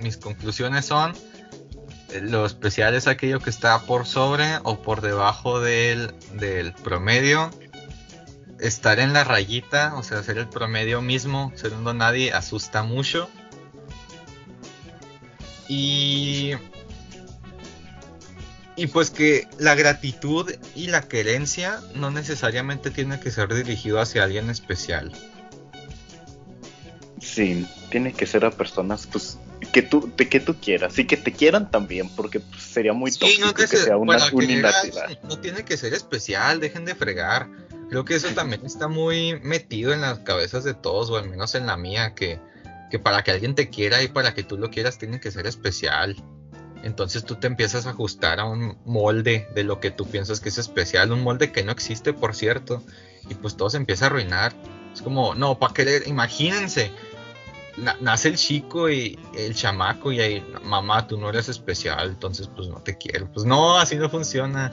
mis conclusiones son, lo especial es aquello que está por sobre o por debajo del, del promedio estar en la rayita, o sea, ser el promedio mismo, segundo nadie, asusta mucho. Y. Y pues que la gratitud y la querencia no necesariamente tiene que ser dirigido hacia alguien especial. Sí, tiene que ser a personas pues que tú de que tú quieras y que te quieran también porque pues, sería muy tóxico que, sea una No tiene que ser especial, dejen de fregar. Creo que eso también está muy metido en las cabezas de todos, o al menos en la mía, que, que para que alguien te quiera y para que tú lo quieras tiene que ser especial. Entonces tú te empiezas a ajustar a un molde de lo que tú piensas que es especial, un molde que no existe, por cierto, y pues todo se empieza a arruinar. Es como, no, para querer, imagínense, nace el chico y el chamaco y ahí, mamá, tú no eres especial, entonces pues no te quiero. Pues no, así no funciona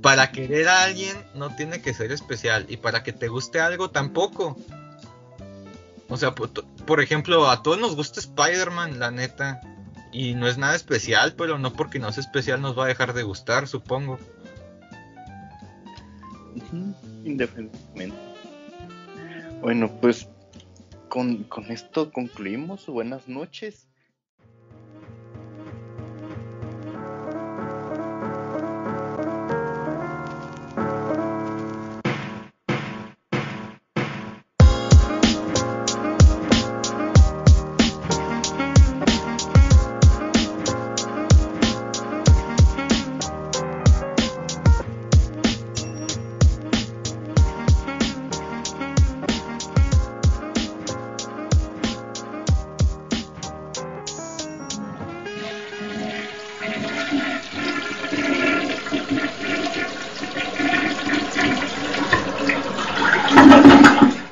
para querer a alguien no tiene que ser especial y para que te guste algo tampoco. O sea, por, ejemplo, a todos nos gusta Spider-Man, la neta. Y no es nada especial, pero no porque no sea especial nos va a dejar de gustar, supongo. Independientemente. Bueno, pues con, con esto concluimos. Buenas noches.